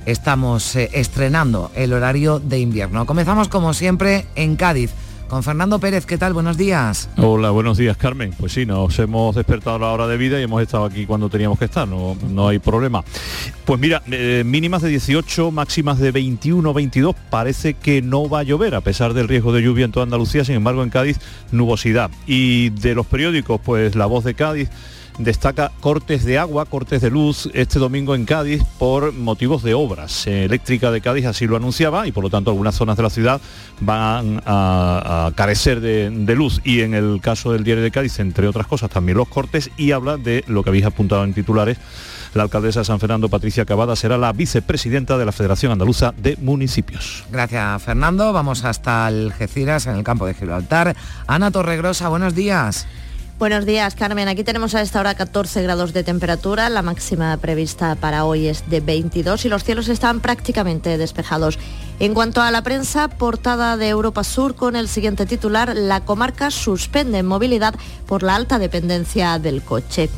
estamos eh, estrenando el horario de invierno. Comenzamos como siempre en Cádiz con Fernando Pérez. ¿Qué tal? Buenos días. Hola, buenos días, Carmen. Pues sí, nos hemos despertado a la hora de vida y hemos estado aquí cuando teníamos que estar, no, no hay problema. Pues mira, eh, mínimas de 18, máximas de 21, 22, parece que no va a llover a pesar del riesgo de lluvia en toda Andalucía, sin embargo en Cádiz nubosidad. Y de los periódicos, pues La Voz de Cádiz, destaca cortes de agua, cortes de luz este domingo en Cádiz por motivos de obras. Eh, eléctrica de Cádiz así lo anunciaba y por lo tanto algunas zonas de la ciudad van a, carecer de, de, luz. Y en el caso del diario de Cádiz, entre otras cosas, también los cortes y habla de lo que habéis apuntado en titulares. La alcaldesa de San Fernando, Patricia Cavada, será la vicepresidenta de la Federación Andaluza de Municipios. Gracias, Fernando. Vamos hasta Algeciras, en el campo de Gibraltar. Ana Torregrosa, buenos días. Buenos días, Carmen. Aquí tenemos a esta hora 14 grados de temperatura. La máxima prevista para hoy es de 22 y los cielos están prácticamente despejados. En cuanto a la prensa, portada de Europa Sur con el siguiente titular, la comarca suspende movilidad por la alta dependencia del coche.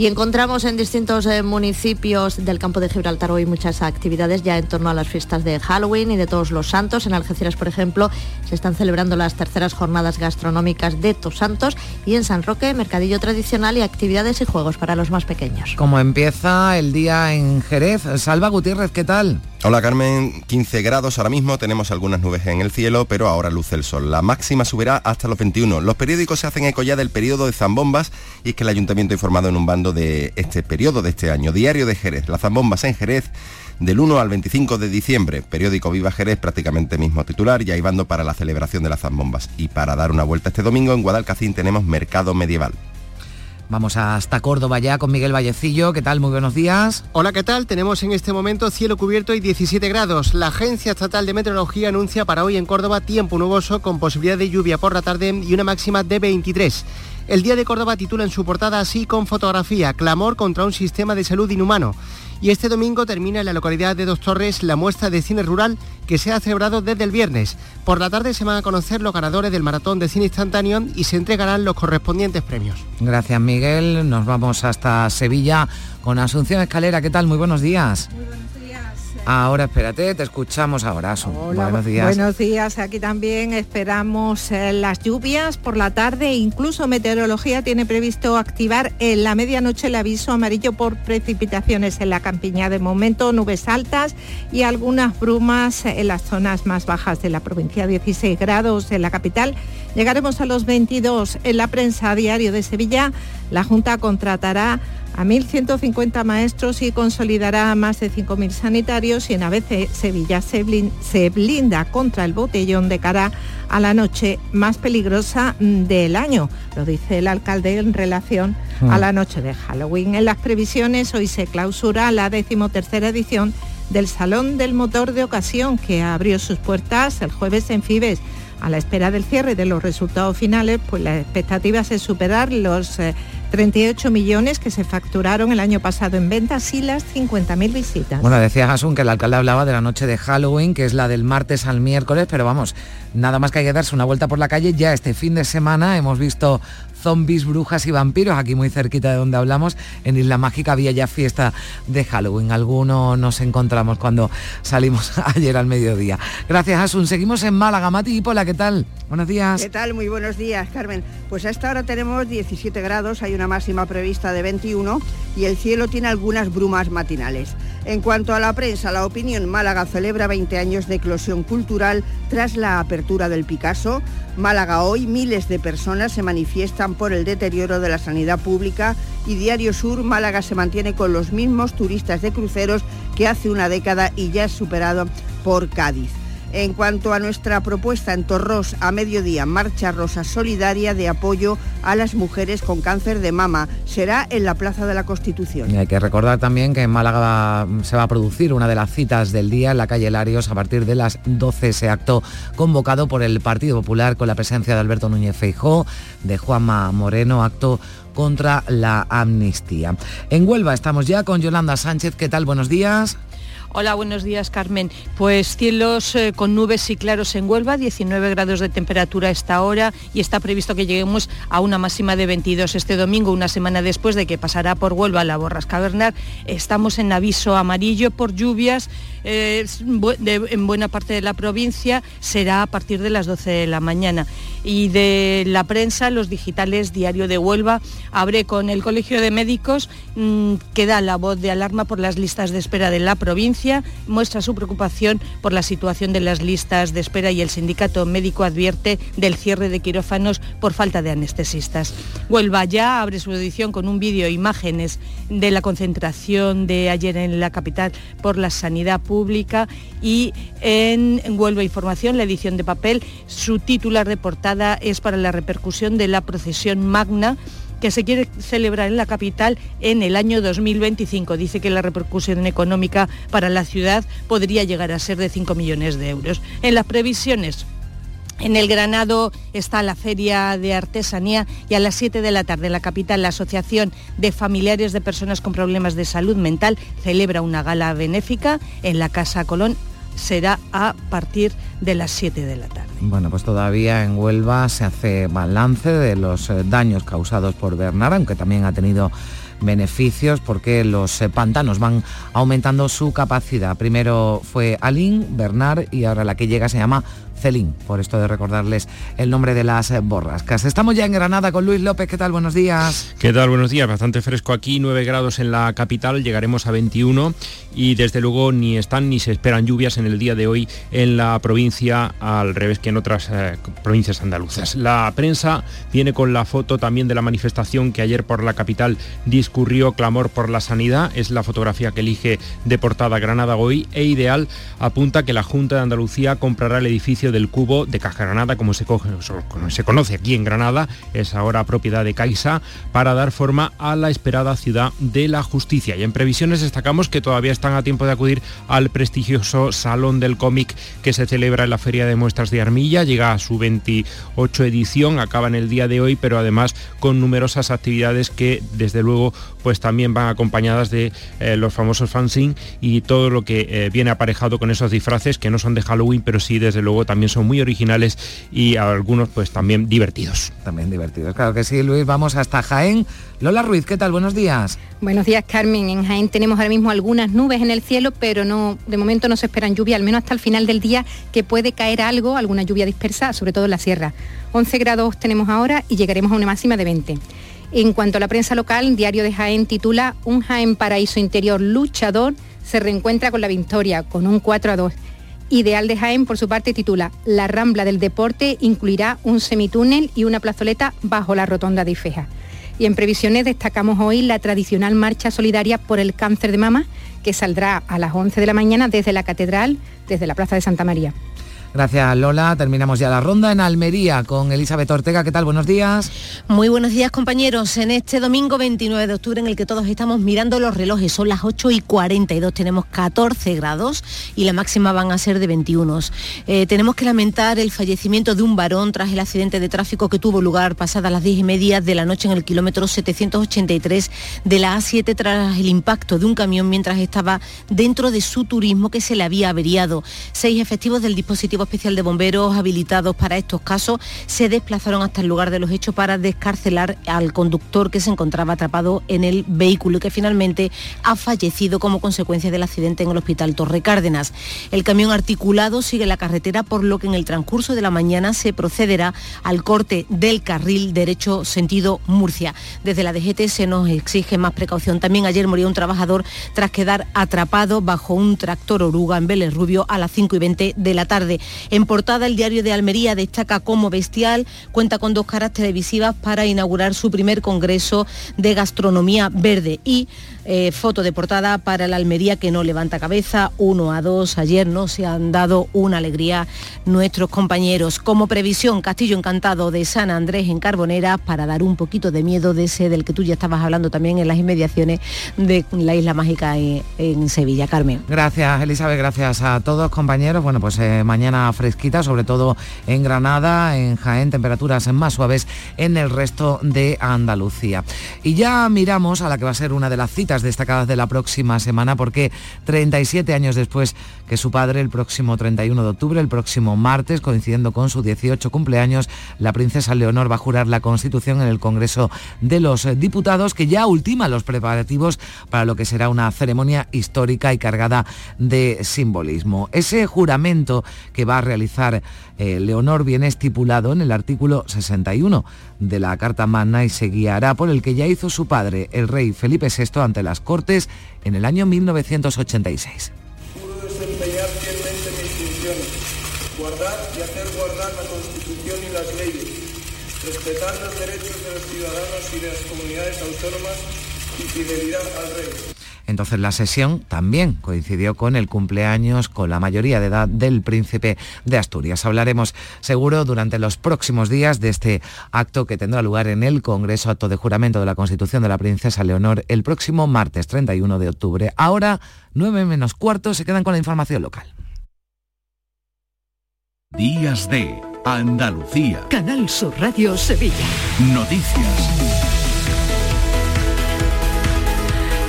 Y encontramos en distintos eh, municipios del campo de Gibraltar hoy muchas actividades ya en torno a las fiestas de Halloween y de todos los santos. En Algeciras, por ejemplo, se están celebrando las terceras jornadas gastronómicas de Tos Santos y en San Roque, mercadillo tradicional y actividades y juegos para los más pequeños. ¿Cómo empieza el día en Jerez? Salva Gutiérrez, ¿qué tal? Hola Carmen, 15 grados ahora mismo, tenemos algunas nubes en el cielo, pero ahora luce el sol. La máxima subirá hasta los 21. Los periódicos se hacen eco ya del periodo de zambombas y es que el ayuntamiento ha informado en un bando de este periodo de este año. Diario de Jerez, las zambombas en Jerez del 1 al 25 de diciembre. Periódico Viva Jerez, prácticamente mismo titular, ya hay bando para la celebración de las zambombas. Y para dar una vuelta este domingo en Guadalcacín tenemos Mercado Medieval. Vamos hasta Córdoba ya con Miguel Vallecillo. ¿Qué tal? Muy buenos días. Hola, ¿qué tal? Tenemos en este momento cielo cubierto y 17 grados. La Agencia Estatal de Meteorología anuncia para hoy en Córdoba tiempo nuboso con posibilidad de lluvia por la tarde y una máxima de 23. El Día de Córdoba titula en su portada así con fotografía, clamor contra un sistema de salud inhumano. Y este domingo termina en la localidad de Dos Torres la muestra de cine rural que se ha celebrado desde el viernes. Por la tarde se van a conocer los ganadores del maratón de cine instantáneo y se entregarán los correspondientes premios. Gracias Miguel. Nos vamos hasta Sevilla con Asunción Escalera. ¿Qué tal? Muy buenos días. Ahora espérate, te escuchamos ahora. buenos días. Buenos días, aquí también esperamos eh, las lluvias por la tarde, incluso Meteorología tiene previsto activar en la medianoche el aviso amarillo por precipitaciones en la campiña. De momento nubes altas y algunas brumas en las zonas más bajas de la provincia, 16 grados en la capital. Llegaremos a los 22 en la prensa diario de Sevilla. La Junta contratará a 1.150 maestros y consolidará a más de 5.000 sanitarios y en ABC Sevilla se blinda contra el botellón de cara a la noche más peligrosa del año, lo dice el alcalde en relación a mm. la noche de Halloween. En las previsiones hoy se clausura la decimotercera edición del Salón del Motor de Ocasión que abrió sus puertas el jueves en Fibes. A la espera del cierre de los resultados finales, pues la expectativa es superar los... Eh, 38 millones que se facturaron el año pasado en ventas y las 50.000 visitas. Bueno, decía Asun que el alcalde hablaba de la noche de Halloween, que es la del martes al miércoles, pero vamos, nada más que hay que darse una vuelta por la calle. Ya este fin de semana hemos visto zombies, brujas y vampiros, aquí muy cerquita de donde hablamos, en Isla Mágica había ya fiesta de Halloween. Algunos nos encontramos cuando salimos <laughs> ayer al mediodía. Gracias, Asun. Seguimos en Málaga. Mati y Pola, ¿qué tal? Buenos días. ¿Qué tal? Muy buenos días, Carmen. Pues a esta hora tenemos 17 grados, hay una máxima prevista de 21 y el cielo tiene algunas brumas matinales. En cuanto a la prensa, la opinión Málaga celebra 20 años de eclosión cultural tras la apertura del Picasso. Málaga hoy, miles de personas se manifiestan por el deterioro de la sanidad pública y Diario Sur, Málaga se mantiene con los mismos turistas de cruceros que hace una década y ya es superado por Cádiz. En cuanto a nuestra propuesta en Torros a mediodía, marcha rosa solidaria de apoyo a las mujeres con cáncer de mama. Será en la Plaza de la Constitución. Y hay que recordar también que en Málaga se va a producir una de las citas del día en la calle Larios a partir de las 12. Ese acto convocado por el Partido Popular con la presencia de Alberto Núñez Feijó, de Juanma Moreno, acto contra la amnistía. En Huelva estamos ya con Yolanda Sánchez. ¿Qué tal? Buenos días. Hola, buenos días, Carmen. Pues cielos eh, con nubes y claros en Huelva, 19 grados de temperatura a esta hora y está previsto que lleguemos a una máxima de 22 este domingo, una semana después de que pasará por Huelva la borrasca Bernard. Estamos en aviso amarillo por lluvias eh, en buena parte de la provincia, será a partir de las 12 de la mañana. Y de la prensa, los digitales Diario de Huelva, abre con el Colegio de Médicos, mm, que da la voz de alarma por las listas de espera de la provincia muestra su preocupación por la situación de las listas de espera y el sindicato médico advierte del cierre de quirófanos por falta de anestesistas. Huelva ya abre su edición con un vídeo imágenes de la concentración de ayer en la capital por la sanidad y en Huelva Información, la edición de papel, su titular de portada es para la repercusión de la procesión magna que se quiere celebrar en la capital en el año 2025. Dice que la repercusión económica para la ciudad podría llegar a ser de 5 millones de euros. En las previsiones en el Granado está la Feria de Artesanía y a las 7 de la tarde en la capital la Asociación de Familiares de Personas con Problemas de Salud Mental celebra una gala benéfica en la Casa Colón. Será a partir de las 7 de la tarde. Bueno, pues todavía en Huelva se hace balance de los eh, daños causados por Bernard, aunque también ha tenido beneficios porque los eh, pantanos van aumentando su capacidad. Primero fue Alín, Bernard y ahora la que llega se llama Celín, por esto de recordarles el nombre de las borrascas. Estamos ya en Granada con Luis López, ¿qué tal? Buenos días. ¿Qué tal? Buenos días, bastante fresco aquí, 9 grados en la capital, llegaremos a 21 y desde luego ni están ni se esperan lluvias en el día de hoy en la provincia, al revés que en otras eh, provincias andaluzas. La prensa viene con la foto también de la manifestación que ayer por la capital discurrió clamor por la sanidad, es la fotografía que elige de portada Granada hoy e Ideal apunta que la Junta de Andalucía comprará el edificio del Cubo de Caja Granada, como se, se conoce aquí en Granada, es ahora propiedad de Caixa, para dar forma a la esperada ciudad de la justicia. Y en previsiones destacamos que todavía están a tiempo de acudir al prestigioso Salón del Cómic que se celebra en la Feria de Muestras de Armilla, llega a su 28 edición, acaba en el día de hoy, pero además con numerosas actividades que desde luego pues también van acompañadas de eh, los famosos fanzine y todo lo que eh, viene aparejado con esos disfraces que no son de Halloween, pero sí desde luego también son muy originales y algunos pues también divertidos. También divertidos, claro que sí, Luis. Vamos hasta Jaén. Lola Ruiz, ¿qué tal? Buenos días. Buenos días, Carmen. En Jaén tenemos ahora mismo algunas nubes en el cielo, pero no, de momento no se esperan lluvia, al menos hasta el final del día, que puede caer algo, alguna lluvia dispersa, sobre todo en la sierra. 11 grados tenemos ahora y llegaremos a una máxima de 20. En cuanto a la prensa local, Diario de Jaén titula Un Jaén Paraíso Interior luchador se reencuentra con la victoria, con un 4 a 2. Ideal de Jaén, por su parte, titula La Rambla del Deporte incluirá un semitúnel y una plazoleta bajo la rotonda de Ifeja. Y en previsiones destacamos hoy la tradicional marcha solidaria por el cáncer de mama, que saldrá a las 11 de la mañana desde la Catedral, desde la Plaza de Santa María. Gracias Lola. Terminamos ya la ronda en Almería con Elizabeth Ortega. ¿Qué tal? Buenos días. Muy buenos días compañeros. En este domingo 29 de octubre en el que todos estamos mirando los relojes, son las 8 y 42, tenemos 14 grados y la máxima van a ser de 21. Eh, tenemos que lamentar el fallecimiento de un varón tras el accidente de tráfico que tuvo lugar pasadas las 10 y media de la noche en el kilómetro 783 de la A7 tras el impacto de un camión mientras estaba dentro de su turismo que se le había averiado. Seis efectivos del dispositivo especial de bomberos habilitados para estos casos se desplazaron hasta el lugar de los hechos para descarcelar al conductor que se encontraba atrapado en el vehículo y que finalmente ha fallecido como consecuencia del accidente en el hospital Torre Cárdenas. El camión articulado sigue la carretera por lo que en el transcurso de la mañana se procederá al corte del carril derecho sentido Murcia. Desde la DGT se nos exige más precaución. También ayer murió un trabajador tras quedar atrapado bajo un tractor oruga en Vélez Rubio a las 5 y 20 de la tarde. En portada el diario de Almería destaca como Bestial cuenta con dos caras televisivas para inaugurar su primer congreso de gastronomía verde. Y eh, foto de portada para la Almería que no levanta cabeza, 1 a 2. Ayer no se han dado una alegría nuestros compañeros. Como previsión, Castillo Encantado de San Andrés en Carbonera para dar un poquito de miedo de ese del que tú ya estabas hablando también en las inmediaciones de la Isla Mágica en, Sevilla. Carmen. Gracias, Elizabeth. Gracias a todos, compañeros. Bueno, pues eh, mañana fresquita, sobre todo en Granada, en Jaén, temperaturas más suaves en el resto de Andalucía. Y ya miramos a la que va a ser una de las citas destacadas de la próxima semana porque 37 años después que su padre, el próximo 31 de octubre, el próximo martes, coincidiendo con su 18 cumpleaños, la princesa Leonor va a jurar la Constitución en el Congreso de los Diputados, que ya ultima los preparativos para lo que será una ceremonia histórica y cargada de simbolismo. Ese juramento que va a realizar eh, Leonor viene estipulado en el artículo 61 de la Carta Magna y se guiará por el que ya hizo su padre, el rey Felipe VI, ante las Cortes en el año 1986. Juro desempeñar fielmente mis funciones, guardar y hacer guardar la Constitución y las leyes, respetar los derechos de los ciudadanos y de las comunidades autónomas y fidelidad al rey. Entonces la sesión también coincidió con el cumpleaños, con la mayoría de edad del príncipe de Asturias. Hablaremos seguro durante los próximos días de este acto que tendrá lugar en el Congreso, acto de juramento de la Constitución de la Princesa Leonor, el próximo martes 31 de octubre. Ahora, 9 menos cuarto, se quedan con la información local. Días de Andalucía. Canal Sur Radio Sevilla. Noticias.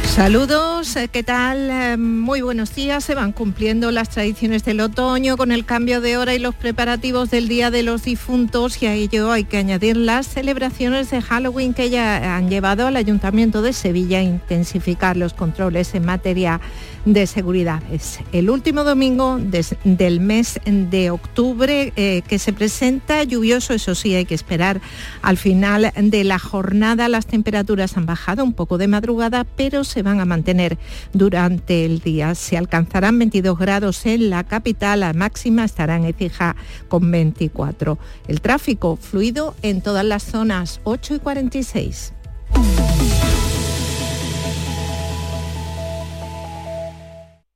Saludos, eh, ¿qué tal? Eh, muy buenos días. Se van cumpliendo las tradiciones del otoño con el cambio de hora y los preparativos del Día de los Difuntos y a ello hay que añadir las celebraciones de Halloween que ya han llevado al Ayuntamiento de Sevilla a intensificar los controles en materia de seguridad. Es el último domingo del mes de octubre eh, que se presenta lluvioso, eso sí, hay que esperar al final de la jornada. Las temperaturas han bajado un poco de madrugada, pero se van a mantener durante el día. Se alcanzarán 22 grados en la capital, la máxima estará en Ecija con 24. El tráfico fluido en todas las zonas 8 y 46.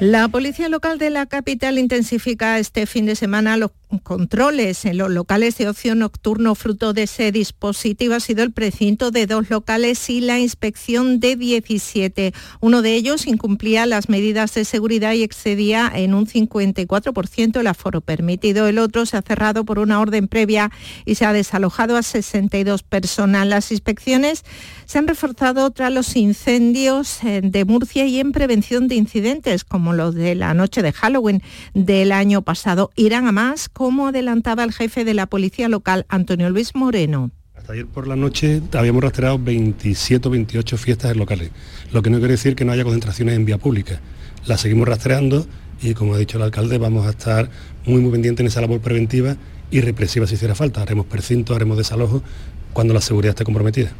La policía local de la capital intensifica este fin de semana los controles en los locales de ocio nocturno fruto de ese dispositivo ha sido el precinto de dos locales y la inspección de 17. Uno de ellos incumplía las medidas de seguridad y excedía en un 54% el aforo permitido. El otro se ha cerrado por una orden previa y se ha desalojado a 62 personas. Las inspecciones se han reforzado tras los incendios eh, de Murcia y en prevención de incidentes como los de la noche de Halloween del año pasado. Irán a más como adelantaba el jefe de la policía local, Antonio Luis Moreno. Hasta ayer por la noche habíamos rastreado 27 o 28 fiestas locales, lo que no quiere decir que no haya concentraciones en vía pública. Las seguimos rastreando y, como ha dicho el alcalde, vamos a estar muy, muy pendientes en esa labor preventiva y represiva si hiciera falta. Haremos precinto, haremos desalojo cuando la seguridad esté comprometida.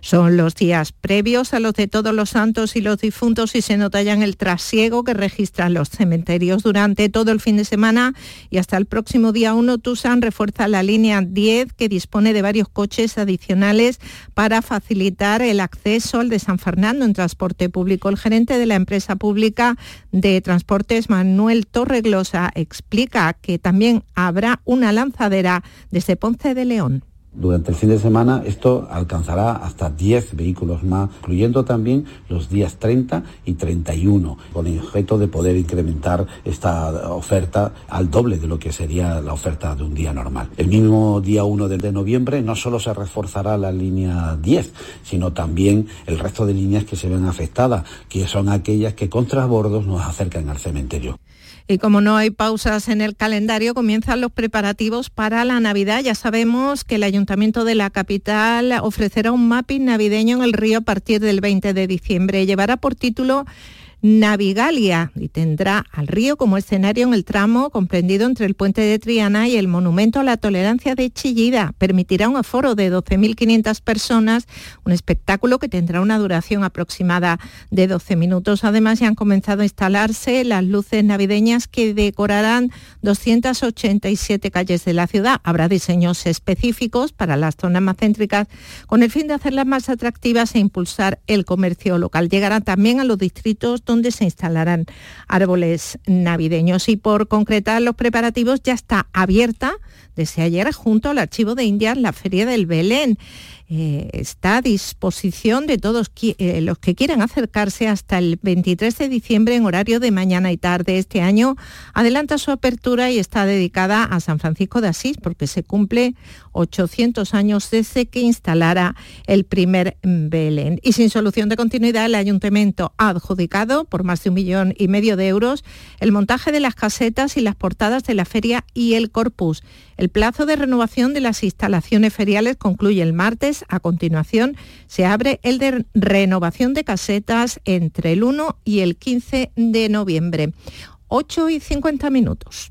Son los días previos a los de todos los santos y los difuntos y se nota ya en el trasiego que registran los cementerios durante todo el fin de semana y hasta el próximo día 1 Tusan refuerza la línea 10 que dispone de varios coches adicionales para facilitar el acceso al de San Fernando en transporte público. El gerente de la empresa pública de transportes, Manuel Torreglosa, explica que también habrá una lanzadera desde Ponce de León. Durante el fin de semana esto alcanzará hasta 10 vehículos más, incluyendo también los días 30 y 31, con el objeto de poder incrementar esta oferta al doble de lo que sería la oferta de un día normal. El mismo día 1 de noviembre no solo se reforzará la línea 10, sino también el resto de líneas que se ven afectadas, que son aquellas que con transbordos nos acercan al cementerio. Y como no hay pausas en el calendario, comienzan los preparativos para la Navidad. Ya sabemos que el Ayuntamiento de la capital ofrecerá un mapping navideño en el río a partir del 20 de diciembre. Llevará por título Navigalia y tendrá al río como escenario en el tramo comprendido entre el puente de Triana y el Monumento a la Tolerancia de Chillida. Permitirá un aforo de 12.500 personas, un espectáculo que tendrá una duración aproximada de 12 minutos. Además, ya han comenzado a instalarse las luces navideñas que decorarán 287 calles de la ciudad. Habrá diseños específicos para las zonas más céntricas con el fin de hacerlas más atractivas e impulsar el comercio local. Llegará también a los distritos donde se instalarán árboles navideños. Y por concretar los preparativos ya está abierta desde ayer junto al Archivo de Indias la Feria del Belén. Eh, está a disposición de todos eh, los que quieran acercarse hasta el 23 de diciembre en horario de mañana y tarde. Este año adelanta su apertura y está dedicada a San Francisco de Asís porque se cumple 800 años desde que instalara el primer Belén. Y sin solución de continuidad, el ayuntamiento ha adjudicado por más de un millón y medio de euros el montaje de las casetas y las portadas de la feria y el corpus. El plazo de renovación de las instalaciones feriales concluye el martes. A continuación, se abre el de renovación de casetas entre el 1 y el 15 de noviembre. 8 y 50 minutos.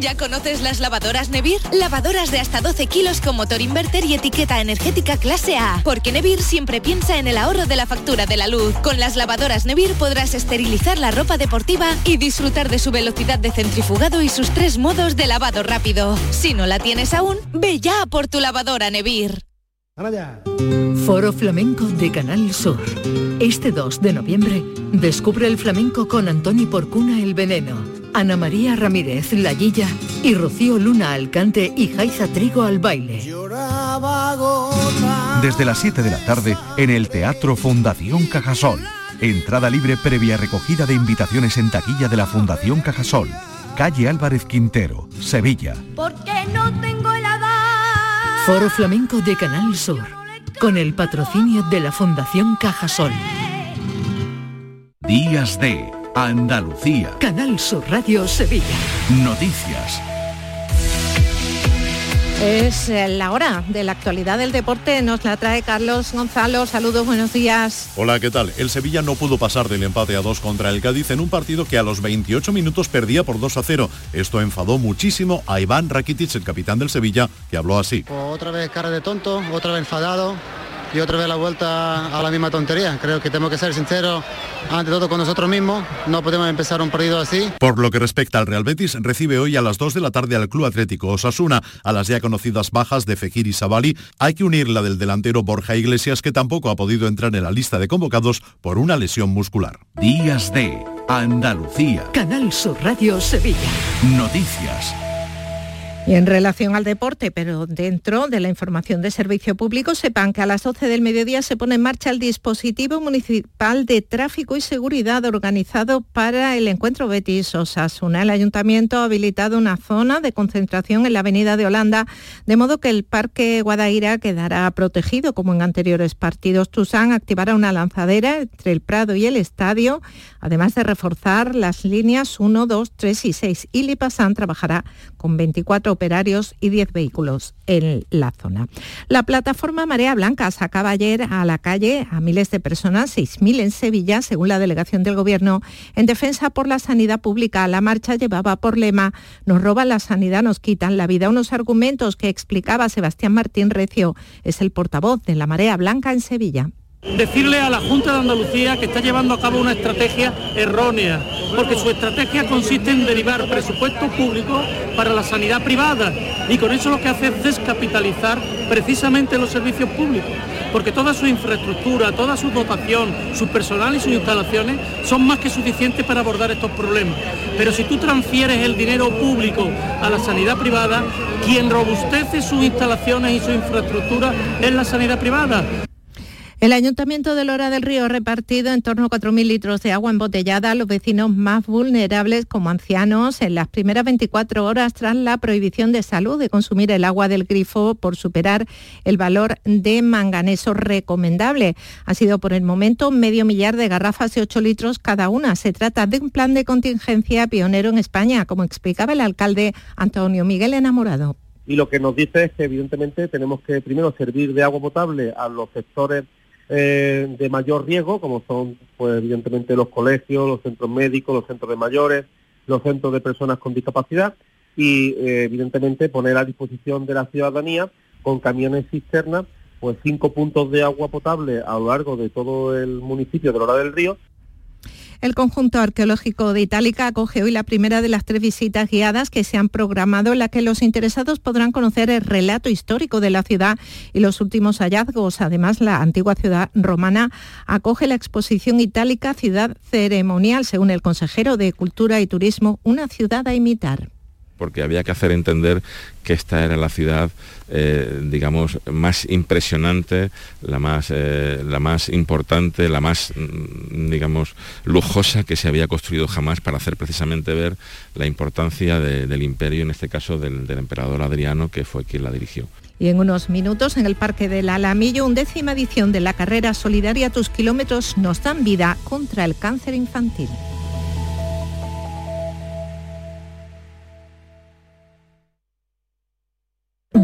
¿Ya conoces las lavadoras Nevir? Lavadoras de hasta 12 kilos con motor inverter y etiqueta energética clase A. Porque Nevir siempre piensa en el ahorro de la factura de la luz. Con las lavadoras Nevir podrás esterilizar la ropa deportiva y disfrutar de su velocidad de centrifugado y sus tres modos de lavado rápido. Si no la tienes aún, ve ya por tu lavadora Nevir. Foro Flamenco de Canal Sur. Este 2 de noviembre, descubre el flamenco con Antoni Porcuna El Veneno Ana María Ramírez La y Rocío Luna Alcante y Jaiza Trigo al baile. Desde las 7 de la tarde en el Teatro Fundación Cajasol. Entrada libre previa recogida de invitaciones en taquilla de la Fundación Cajasol. Calle Álvarez Quintero, Sevilla. Porque no tengo Foro Flamenco de Canal Sur. Con el patrocinio de la Fundación Cajasol. Días de Andalucía. Canal Sur Radio Sevilla. Noticias. Es eh, la hora de la actualidad del deporte, nos la trae Carlos Gonzalo. Saludos, buenos días. Hola, ¿qué tal? El Sevilla no pudo pasar del empate a 2 contra el Cádiz en un partido que a los 28 minutos perdía por 2 a 0. Esto enfadó muchísimo a Iván Rakitic, el capitán del Sevilla, que habló así. Otra vez cara de tonto, otra vez enfadado y otra vez la vuelta a la misma tontería. Creo que tenemos que ser sinceros ante todo con nosotros mismos. No podemos empezar un partido así. Por lo que respecta al Real Betis, recibe hoy a las 2 de la tarde al Club Atlético Osasuna. A las ya conocidas bajas de Fekir y Sabali hay que unir la del delantero Borja Iglesias, que tampoco ha podido entrar en la lista de convocados por una lesión muscular. Días de Andalucía. Canal Sur Radio Sevilla. Noticias. Y en relación al deporte, pero dentro de la información de servicio público, sepan que a las 12 del mediodía se pone en marcha el dispositivo municipal de tráfico y seguridad organizado para el encuentro Betis Osasuna. El ayuntamiento ha habilitado una zona de concentración en la avenida de Holanda, de modo que el Parque Guadaira quedará protegido como en anteriores partidos. Tusán activará una lanzadera entre el Prado y el estadio, además de reforzar las líneas 1, 2, 3 y 6. Y Lipasan trabajará con 24 operarios y 10 vehículos en la zona. La plataforma Marea Blanca sacaba ayer a la calle a miles de personas, 6.000 en Sevilla, según la delegación del Gobierno, en defensa por la sanidad pública. La marcha llevaba por lema Nos roban la sanidad, nos quitan la vida. Unos argumentos que explicaba Sebastián Martín Recio, es el portavoz de la Marea Blanca en Sevilla decirle a la Junta de Andalucía que está llevando a cabo una estrategia errónea, porque su estrategia consiste en derivar presupuesto público para la sanidad privada y con eso lo que hace es descapitalizar precisamente los servicios públicos, porque toda su infraestructura, toda su dotación, su personal y sus instalaciones son más que suficientes para abordar estos problemas. Pero si tú transfieres el dinero público a la sanidad privada, quien robustece sus instalaciones y su infraestructura es la sanidad privada. El Ayuntamiento de Lora del Río ha repartido en torno a 4.000 litros de agua embotellada a los vecinos más vulnerables como ancianos en las primeras 24 horas tras la prohibición de salud de consumir el agua del grifo por superar el valor de manganeso recomendable. Ha sido por el momento medio millar de garrafas de 8 litros cada una. Se trata de un plan de contingencia pionero en España, como explicaba el alcalde Antonio Miguel Enamorado. Y lo que nos dice es que evidentemente tenemos que primero servir de agua potable a los sectores eh, de mayor riesgo, como son, pues evidentemente, los colegios, los centros médicos, los centros de mayores, los centros de personas con discapacidad y, eh, evidentemente, poner a disposición de la ciudadanía con camiones cisternas, pues cinco puntos de agua potable a lo largo de todo el municipio de Lora del Río el conjunto arqueológico de Itálica acoge hoy la primera de las tres visitas guiadas que se han programado en la que los interesados podrán conocer el relato histórico de la ciudad y los últimos hallazgos. Además, la antigua ciudad romana acoge la exposición Itálica Ciudad Ceremonial, según el consejero de Cultura y Turismo, una ciudad a imitar porque había que hacer entender que esta era la ciudad, eh, digamos, más impresionante, la más, eh, la más importante, la más, mm, digamos, lujosa que se había construido jamás para hacer precisamente ver la importancia del imperio, en este caso del, del emperador Adriano, que fue quien la dirigió. Y en unos minutos en el Parque del Alamillo, undécima edición de la carrera solidaria Tus kilómetros nos dan vida contra el cáncer infantil.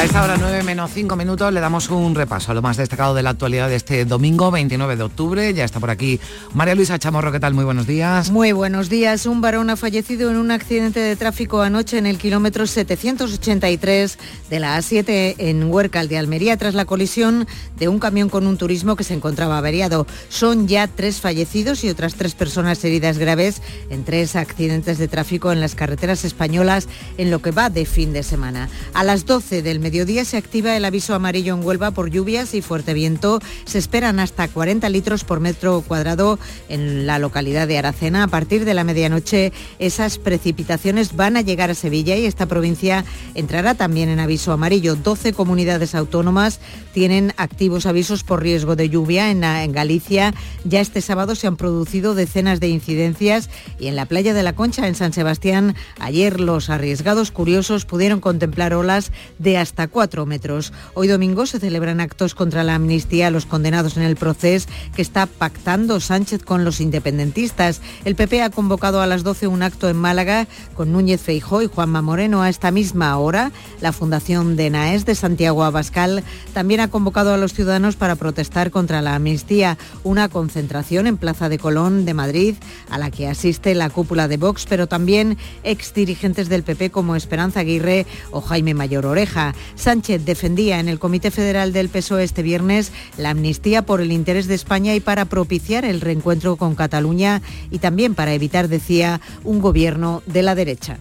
A esta hora 9 menos 5 minutos le damos un repaso a lo más destacado de la actualidad de este domingo 29 de octubre. Ya está por aquí María Luisa Chamorro, ¿qué tal? Muy buenos días. Muy buenos días. Un varón ha fallecido en un accidente de tráfico anoche en el kilómetro 783 de la A7 en Huércal de Almería tras la colisión de un camión con un turismo que se encontraba averiado. Son ya tres fallecidos y otras tres personas heridas graves en tres accidentes de tráfico en las carreteras españolas en lo que va de fin de semana. A las 12 del mediodía se activa el aviso amarillo en Huelva por lluvias y fuerte viento. Se esperan hasta 40 litros por metro cuadrado en la localidad de Aracena. A partir de la medianoche esas precipitaciones van a llegar a Sevilla y esta provincia entrará también en aviso amarillo. 12 comunidades autónomas tienen activos avisos por riesgo de lluvia. En Galicia ya este sábado se han producido decenas de incidencias y en la playa de la Concha, en San Sebastián, ayer los arriesgados curiosos pudieron contemplar olas de hasta 4 metros. Hoy domingo se celebran actos contra la amnistía a los condenados en el proceso que está pactando Sánchez con los independentistas. El PP ha convocado a las 12 un acto en Málaga con Núñez Feijó y Juanma Moreno a esta misma hora. La Fundación de Naes de Santiago Abascal también ha convocado a los ciudadanos para protestar contra la amnistía. Una concentración en Plaza de Colón de Madrid a la que asiste la cúpula de Vox, pero también ex dirigentes del PP como Esperanza Aguirre o Jaime Mayor Oreja. Sánchez defendía en el Comité Federal del PSOE este viernes la amnistía por el interés de España y para propiciar el reencuentro con Cataluña y también para evitar, decía, un gobierno de la derecha.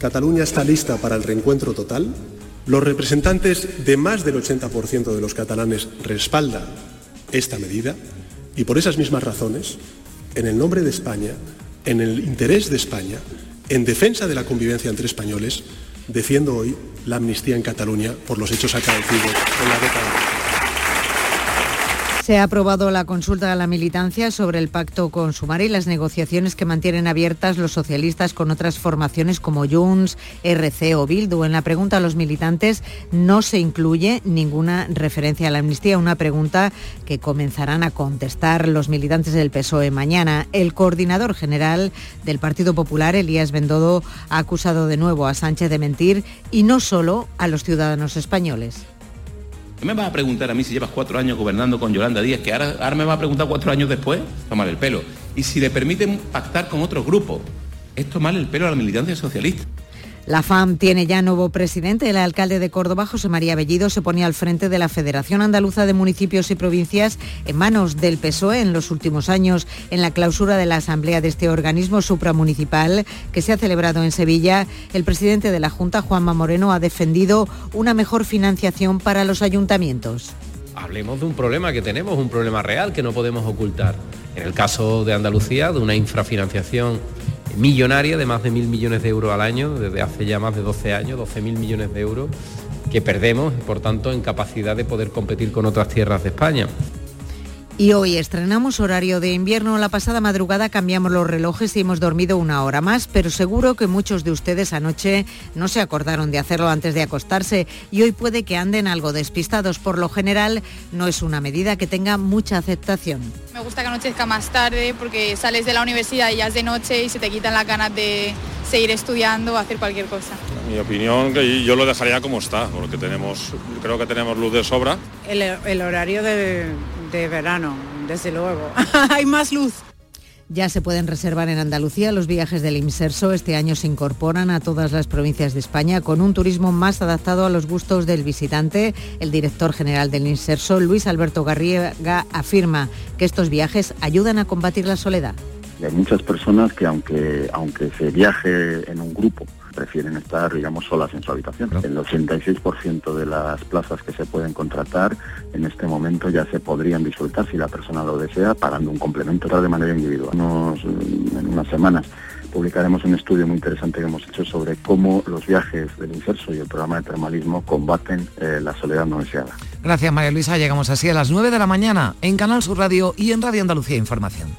Cataluña está lista para el reencuentro total. Los representantes de más del 80% de los catalanes respaldan esta medida y por esas mismas razones, en el nombre de España, en el interés de España, en defensa de la convivencia entre españoles, defiendo hoy la amnistía en Cataluña por los hechos acaecidos en la década. Se ha aprobado la consulta a la militancia sobre el pacto con Sumar y las negociaciones que mantienen abiertas los socialistas con otras formaciones como Junts, RC o Bildu. En la pregunta a los militantes no se incluye ninguna referencia a la amnistía, una pregunta que comenzarán a contestar los militantes del PSOE mañana. El coordinador general del Partido Popular, Elías Bendodo, ha acusado de nuevo a Sánchez de mentir y no solo a los ciudadanos españoles. ¿Qué me vas a preguntar a mí si llevas cuatro años gobernando con Yolanda Díaz, que ahora, me va a preguntar cuatro años después? Tomar el pelo. Y si le permiten pactar con otros grupos, es tomar el pelo a la militancia socialista. La FAM tiene ya nuevo presidente. El alcalde de Córdoba, José María Bellido, se ponía al frente de la Federación Andaluza de Municipios y Provincias en manos del PSOE en los últimos años. En la clausura de la asamblea de este organismo supramunicipal que se ha celebrado en Sevilla, el presidente de la Junta, Juanma Moreno, ha defendido una mejor financiación para los ayuntamientos. Hablemos de un problema que tenemos, un problema real que no podemos ocultar. En el caso de Andalucía, de una infrafinanciación millonaria de más de mil millones de euros al año, desde hace ya más de 12 años, 12 mil millones de euros que perdemos, por tanto, en capacidad de poder competir con otras tierras de España. Y hoy estrenamos horario de invierno. La pasada madrugada cambiamos los relojes y hemos dormido una hora más, pero seguro que muchos de ustedes anoche no se acordaron de hacerlo antes de acostarse y hoy puede que anden algo despistados. Por lo general, no es una medida que tenga mucha aceptación. Me gusta que anochezca más tarde porque sales de la universidad y ya es de noche y se te quitan las ganas de seguir estudiando o hacer cualquier cosa. Mi opinión, que yo lo dejaría como está, porque tenemos, creo que tenemos luz de sobra. El, el horario de, de verano, desde luego. <laughs> Hay más luz. Ya se pueden reservar en Andalucía los viajes del Imserso. Este año se incorporan a todas las provincias de España con un turismo más adaptado a los gustos del visitante. El director general del Imserso, Luis Alberto Garriga, afirma que estos viajes ayudan a combatir la soledad. Hay muchas personas que aunque, aunque se viaje en un grupo, prefieren estar, digamos, solas en su habitación. El 86% de las plazas que se pueden contratar en este momento ya se podrían disfrutar si la persona lo desea, pagando un complemento de manera individual. en unas semanas publicaremos un estudio muy interesante que hemos hecho sobre cómo los viajes del inserso y el programa de termalismo combaten eh, la soledad no deseada. Gracias María Luisa, llegamos así a las 9 de la mañana en Canal Sur Radio y en Radio Andalucía Información.